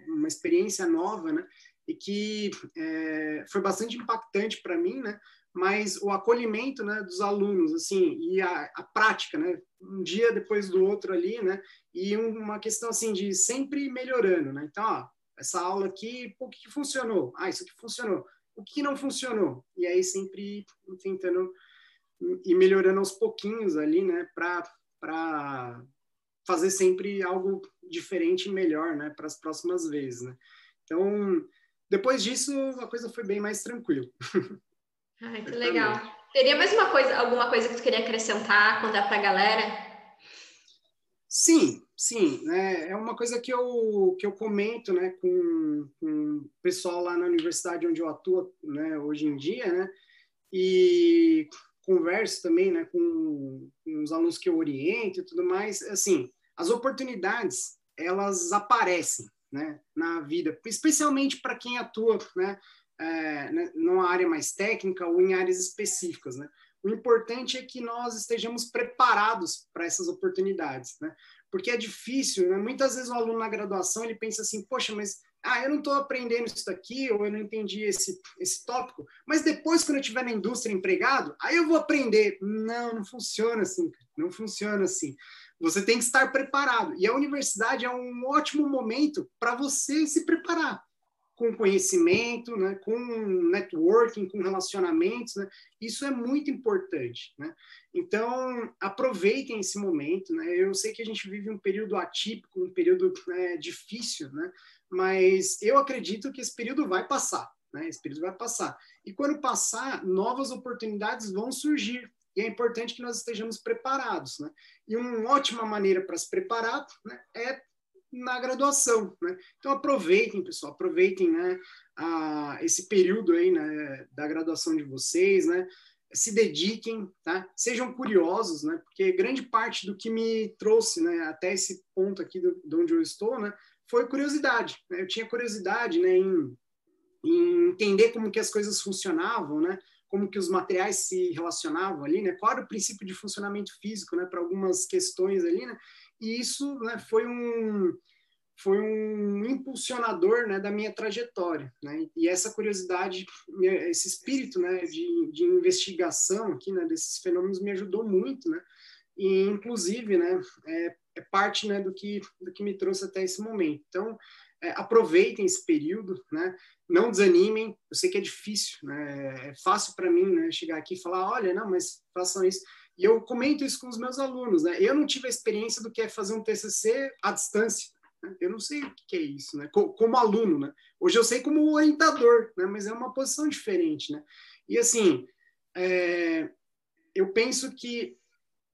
uma experiência nova, né? E que é, foi bastante impactante para mim, né? Mas o acolhimento, né, dos alunos, assim, e a, a, prática, né? Um dia depois do outro ali, né? E uma questão assim de sempre melhorando, né? Então, ó, essa aula aqui, o que, que funcionou? Ah, isso aqui funcionou. O que não funcionou? E aí sempre tentando ir melhorando aos pouquinhos ali, né? Para fazer sempre algo diferente e melhor, né, para as próximas vezes, né? Então, depois disso, a coisa foi bem mais tranquila. Ai, que legal. Teria mais uma coisa, alguma coisa que tu queria acrescentar, contar para a galera? Sim, sim, né? É uma coisa que eu, que eu comento, né, com, com o pessoal lá na universidade onde eu atuo, né, hoje em dia, né? E converso também, né, com, com os alunos que eu oriento e tudo mais, assim, as oportunidades elas aparecem né, na vida, especialmente para quem atua né, é, né, numa área mais técnica ou em áreas específicas. Né? O importante é que nós estejamos preparados para essas oportunidades, né? porque é difícil. Né? Muitas vezes o aluno na graduação ele pensa assim, poxa, mas ah, eu não estou aprendendo isso daqui, ou eu não entendi esse, esse tópico, mas depois, quando eu estiver na indústria empregado, aí eu vou aprender. Não, não funciona assim, não funciona assim. Você tem que estar preparado. E a universidade é um ótimo momento para você se preparar com conhecimento, né, com networking, com relacionamentos, né? Isso é muito importante, né? Então, aproveitem esse momento, né? Eu sei que a gente vive um período atípico, um período né, difícil, né? Mas eu acredito que esse período vai passar, né? Esse período vai passar. E quando passar, novas oportunidades vão surgir, e é importante que nós estejamos preparados. Né? E uma ótima maneira para se preparar né, é na graduação. Né? Então aproveitem, pessoal, aproveitem né, a, esse período aí né, da graduação de vocês, né? se dediquem, tá? sejam curiosos, né? porque grande parte do que me trouxe né, até esse ponto aqui do, de onde eu estou né, foi curiosidade. Né? Eu tinha curiosidade né, em em entender como que as coisas funcionavam, né? Como que os materiais se relacionavam ali, né? Qual era o princípio de funcionamento físico, né? Para algumas questões ali, né? E isso né, foi um foi um impulsionador né, da minha trajetória. Né? E essa curiosidade, esse espírito né, de, de investigação aqui, né, desses fenômenos me ajudou muito. Né? E, inclusive, né, é, é parte né, do, que, do que me trouxe até esse momento. Então, é, aproveitem esse período, né? não desanimem. Eu sei que é difícil, né? é fácil para mim né, chegar aqui e falar: olha, não, mas façam isso. E eu comento isso com os meus alunos. Né? Eu não tive a experiência do que é fazer um TCC à distância. Né? Eu não sei o que é isso, né? como aluno. Né? Hoje eu sei como orientador, né? mas é uma posição diferente. Né? E assim, é... eu penso que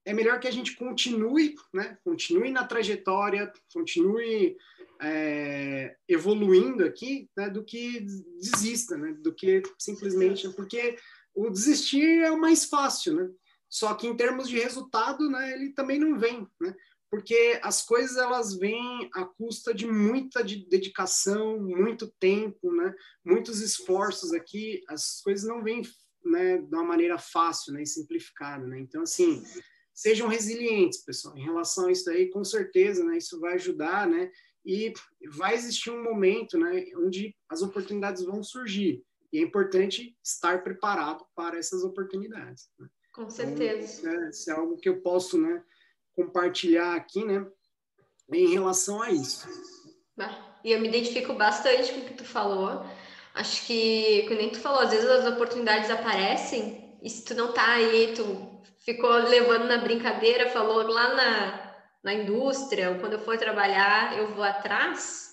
é melhor que a gente continue, né? continue na trajetória, continue é, evoluindo aqui, né? do que desista, né? do que simplesmente. Porque o desistir é o mais fácil, né? Só que em termos de resultado, né, ele também não vem, né? porque as coisas elas vêm à custa de muita de dedicação, muito tempo, né? Muitos esforços aqui, as coisas não vêm, né, de uma maneira fácil, né, e simplificada, né? Então assim, sejam resilientes, pessoal. Em relação a isso aí, com certeza, né, isso vai ajudar, né? E vai existir um momento, né, onde as oportunidades vão surgir. E é importante estar preparado para essas oportunidades. Né? Com certeza. Então, isso é algo que eu posso, né, compartilhar aqui, né, em relação a isso. E eu me identifico bastante com o que tu falou. Acho que, como nem tu falou, às vezes as oportunidades aparecem e se tu não tá aí, tu ficou levando na brincadeira, falou lá na, na indústria, ou quando eu for trabalhar, eu vou atrás,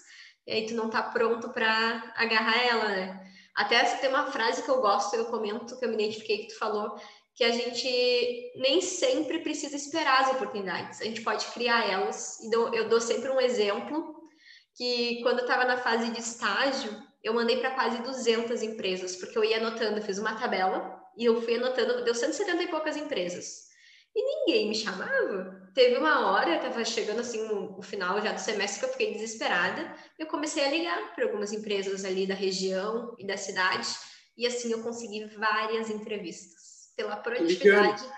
e aí tu não tá pronto para agarrar ela, né? Até tem uma frase que eu gosto, eu comento, que eu me identifiquei que tu falou, que a gente nem sempre precisa esperar as oportunidades, a gente pode criar elas. E eu dou sempre um exemplo, que quando eu estava na fase de estágio, eu mandei para quase 200 empresas, porque eu ia anotando, fiz uma tabela, e eu fui anotando, deu 170 e poucas empresas. E ninguém me chamava. Teve uma hora, estava chegando assim o final já do semestre, que eu fiquei desesperada. Eu comecei a ligar para algumas empresas ali da região e da cidade, e assim eu consegui várias entrevistas pela proatividade. Ligando.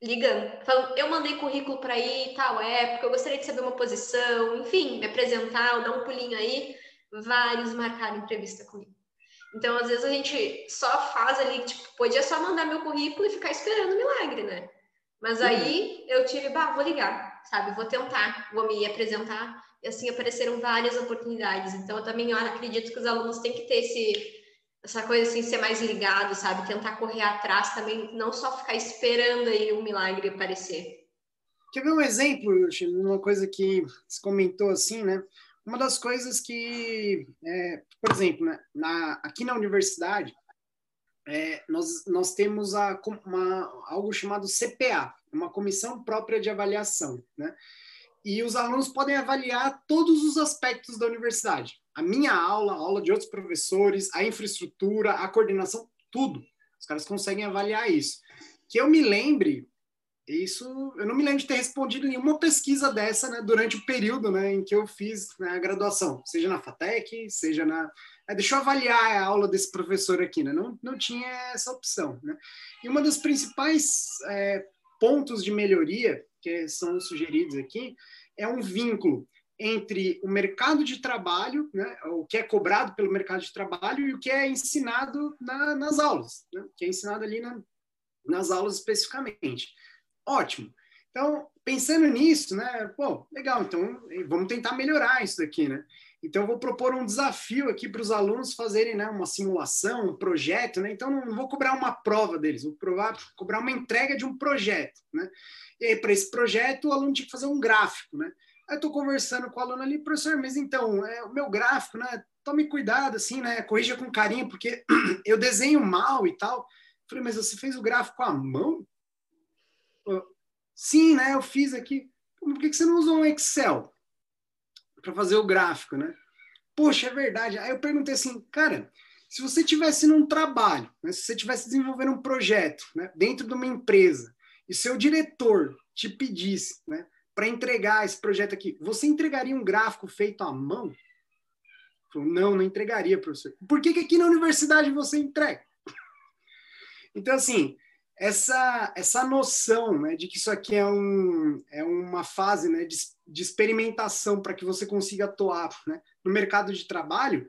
ligando. Falando, eu mandei currículo para ir tal época, eu gostaria de saber uma posição, enfim, me apresentar, ou dar um pulinho aí. Vários marcaram entrevista comigo. Então, às vezes a gente só faz ali, tipo, podia só mandar meu currículo e ficar esperando o milagre, né? Mas uhum. aí eu tive, bah, vou ligar, sabe? Vou tentar, vou me apresentar. E assim apareceram várias oportunidades. Então, eu também acredito que os alunos têm que ter esse essa coisa assim, ser mais ligado, sabe? Tentar correr atrás também, não só ficar esperando aí um milagre aparecer. Quer ver um exemplo, uma coisa que se comentou assim, né? Uma das coisas que, é, por exemplo, né, na, aqui na universidade, é, nós, nós temos a, uma, algo chamado CPA, uma comissão própria de avaliação, né? E os alunos podem avaliar todos os aspectos da universidade a minha aula, a aula de outros professores, a infraestrutura, a coordenação, tudo. Os caras conseguem avaliar isso. Que eu me lembre, isso eu não me lembro de ter respondido nenhuma pesquisa dessa né, durante o período né, em que eu fiz né, a graduação, seja na FATEC, seja na. É, deixa eu avaliar a aula desse professor aqui, né? Não, não tinha essa opção. Né? E uma dos principais é, pontos de melhoria que são sugeridos aqui é um vínculo entre o mercado de trabalho, né, o que é cobrado pelo mercado de trabalho e o que é ensinado na, nas aulas, né, que é ensinado ali na, nas aulas especificamente. Ótimo. Então, pensando nisso, né, pô, legal, então vamos tentar melhorar isso daqui, né? Então, eu vou propor um desafio aqui para os alunos fazerem né, uma simulação, um projeto, né? Então, não vou cobrar uma prova deles, vou provar, cobrar uma entrega de um projeto, né? E aí, para esse projeto, o aluno tinha que fazer um gráfico, né? Aí eu tô conversando com o aluno ali, professor, mas então, é, o meu gráfico, né? Tome cuidado, assim, né? Corrija com carinho, porque eu desenho mal e tal. Falei, mas você fez o gráfico à mão? Sim, né? Eu fiz aqui. Por que você não usou um Excel para fazer o gráfico, né? Poxa, é verdade. Aí eu perguntei assim, cara, se você tivesse num trabalho, né? se você tivesse desenvolvendo um projeto, né? Dentro de uma empresa e seu diretor te pedisse, né? para entregar esse projeto aqui, você entregaria um gráfico feito à mão? Não, não entregaria, professor. Por que, que aqui na universidade você entrega? Então, assim, essa, essa noção né, de que isso aqui é, um, é uma fase né, de, de experimentação para que você consiga atuar né, no mercado de trabalho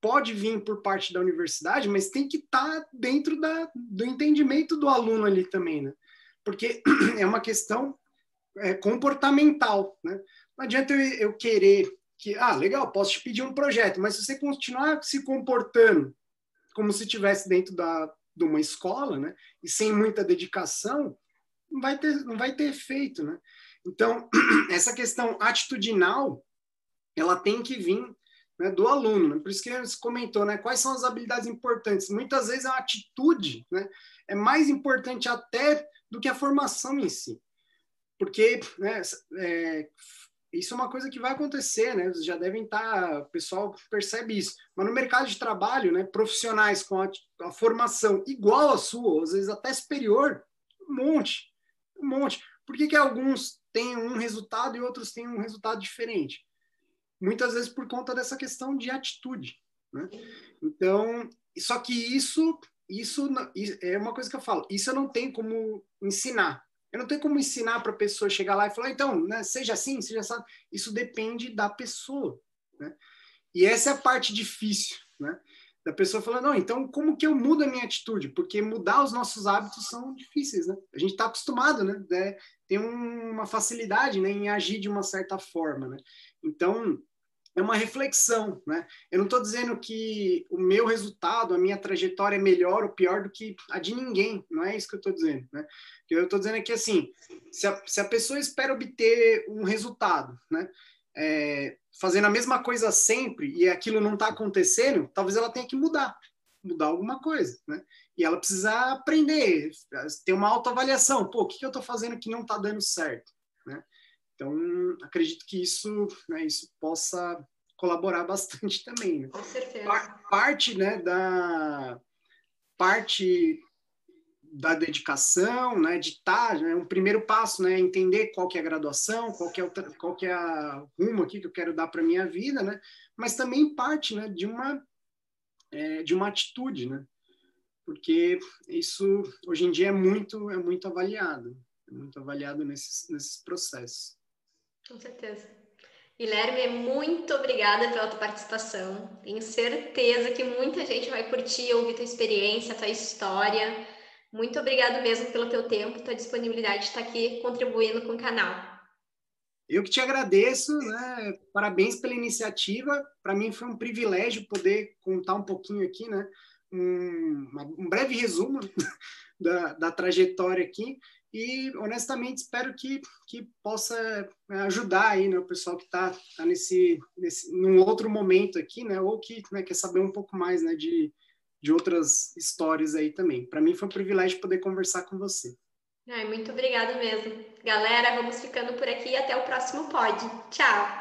pode vir por parte da universidade, mas tem que estar tá dentro da, do entendimento do aluno ali também, né? Porque é uma questão é, comportamental, né? Não adianta eu, eu querer que, ah, legal, posso te pedir um projeto, mas se você continuar se comportando como se estivesse dentro da, de uma escola, né, e sem muita dedicação, não vai ter, não vai ter efeito, né? Então, essa questão atitudinal, ela tem que vir né, do aluno. Né? Por isso que você comentou, né? Quais são as habilidades importantes? Muitas vezes a atitude, né, é mais importante até do que a formação em si, porque né, é, isso é uma coisa que vai acontecer, né? Já devem estar, tá, o pessoal percebe isso. Mas no mercado de trabalho, né, profissionais com a, a formação igual à sua, às vezes até superior, um monte, um monte. Por que, que alguns têm um resultado e outros têm um resultado diferente? Muitas vezes por conta dessa questão de atitude, né? Então, só que isso, isso é uma coisa que eu falo, isso eu não tenho como ensinar. Eu não tenho como ensinar para a pessoa chegar lá e falar, então, né, seja assim, seja assim. Isso depende da pessoa. Né? E essa é a parte difícil, né? Da pessoa falando, não, então como que eu mudo a minha atitude? Porque mudar os nossos hábitos são difíceis, né? A gente está acostumado, né? É, tem uma facilidade né, em agir de uma certa forma, né? Então, é uma reflexão, né? Eu não estou dizendo que o meu resultado, a minha trajetória é melhor ou pior do que a de ninguém, não é isso que eu estou dizendo, né? O que eu estou dizendo é que, assim, se a, se a pessoa espera obter um resultado, né? É, fazendo a mesma coisa sempre e aquilo não está acontecendo, talvez ela tenha que mudar, mudar alguma coisa, né? E ela precisa aprender, ter uma autoavaliação. Pô, o que, que eu estou fazendo que não está dando certo, né? Então, acredito que isso, né, isso possa colaborar bastante também. Né? Com certeza. Parte, né, da parte da dedicação, né, de estar, tá, né, um primeiro passo, né, entender qual que é a graduação, qual que é o qual que é a rumo aqui que eu quero dar para minha vida, né, mas também parte, né, de uma é, de uma atitude, né, porque isso hoje em dia é muito é muito avaliado, é muito avaliado nesses nesses processos. Com certeza. Guilherme, muito obrigada pela tua participação. Tenho certeza que muita gente vai curtir ouvir tua experiência, tua história. Muito obrigado mesmo pelo teu tempo, tua disponibilidade de estar aqui contribuindo com o canal. Eu que te agradeço, né? Parabéns pela iniciativa. Para mim foi um privilégio poder contar um pouquinho aqui, né? Um, um breve resumo da, da trajetória aqui e honestamente espero que, que possa né, ajudar aí né, o pessoal que está tá nesse, nesse num outro momento aqui, né, ou que né, quer saber um pouco mais né, de, de outras histórias aí também. Para mim foi um privilégio poder conversar com você. Ai, muito obrigada mesmo. Galera, vamos ficando por aqui e até o próximo pod. Tchau!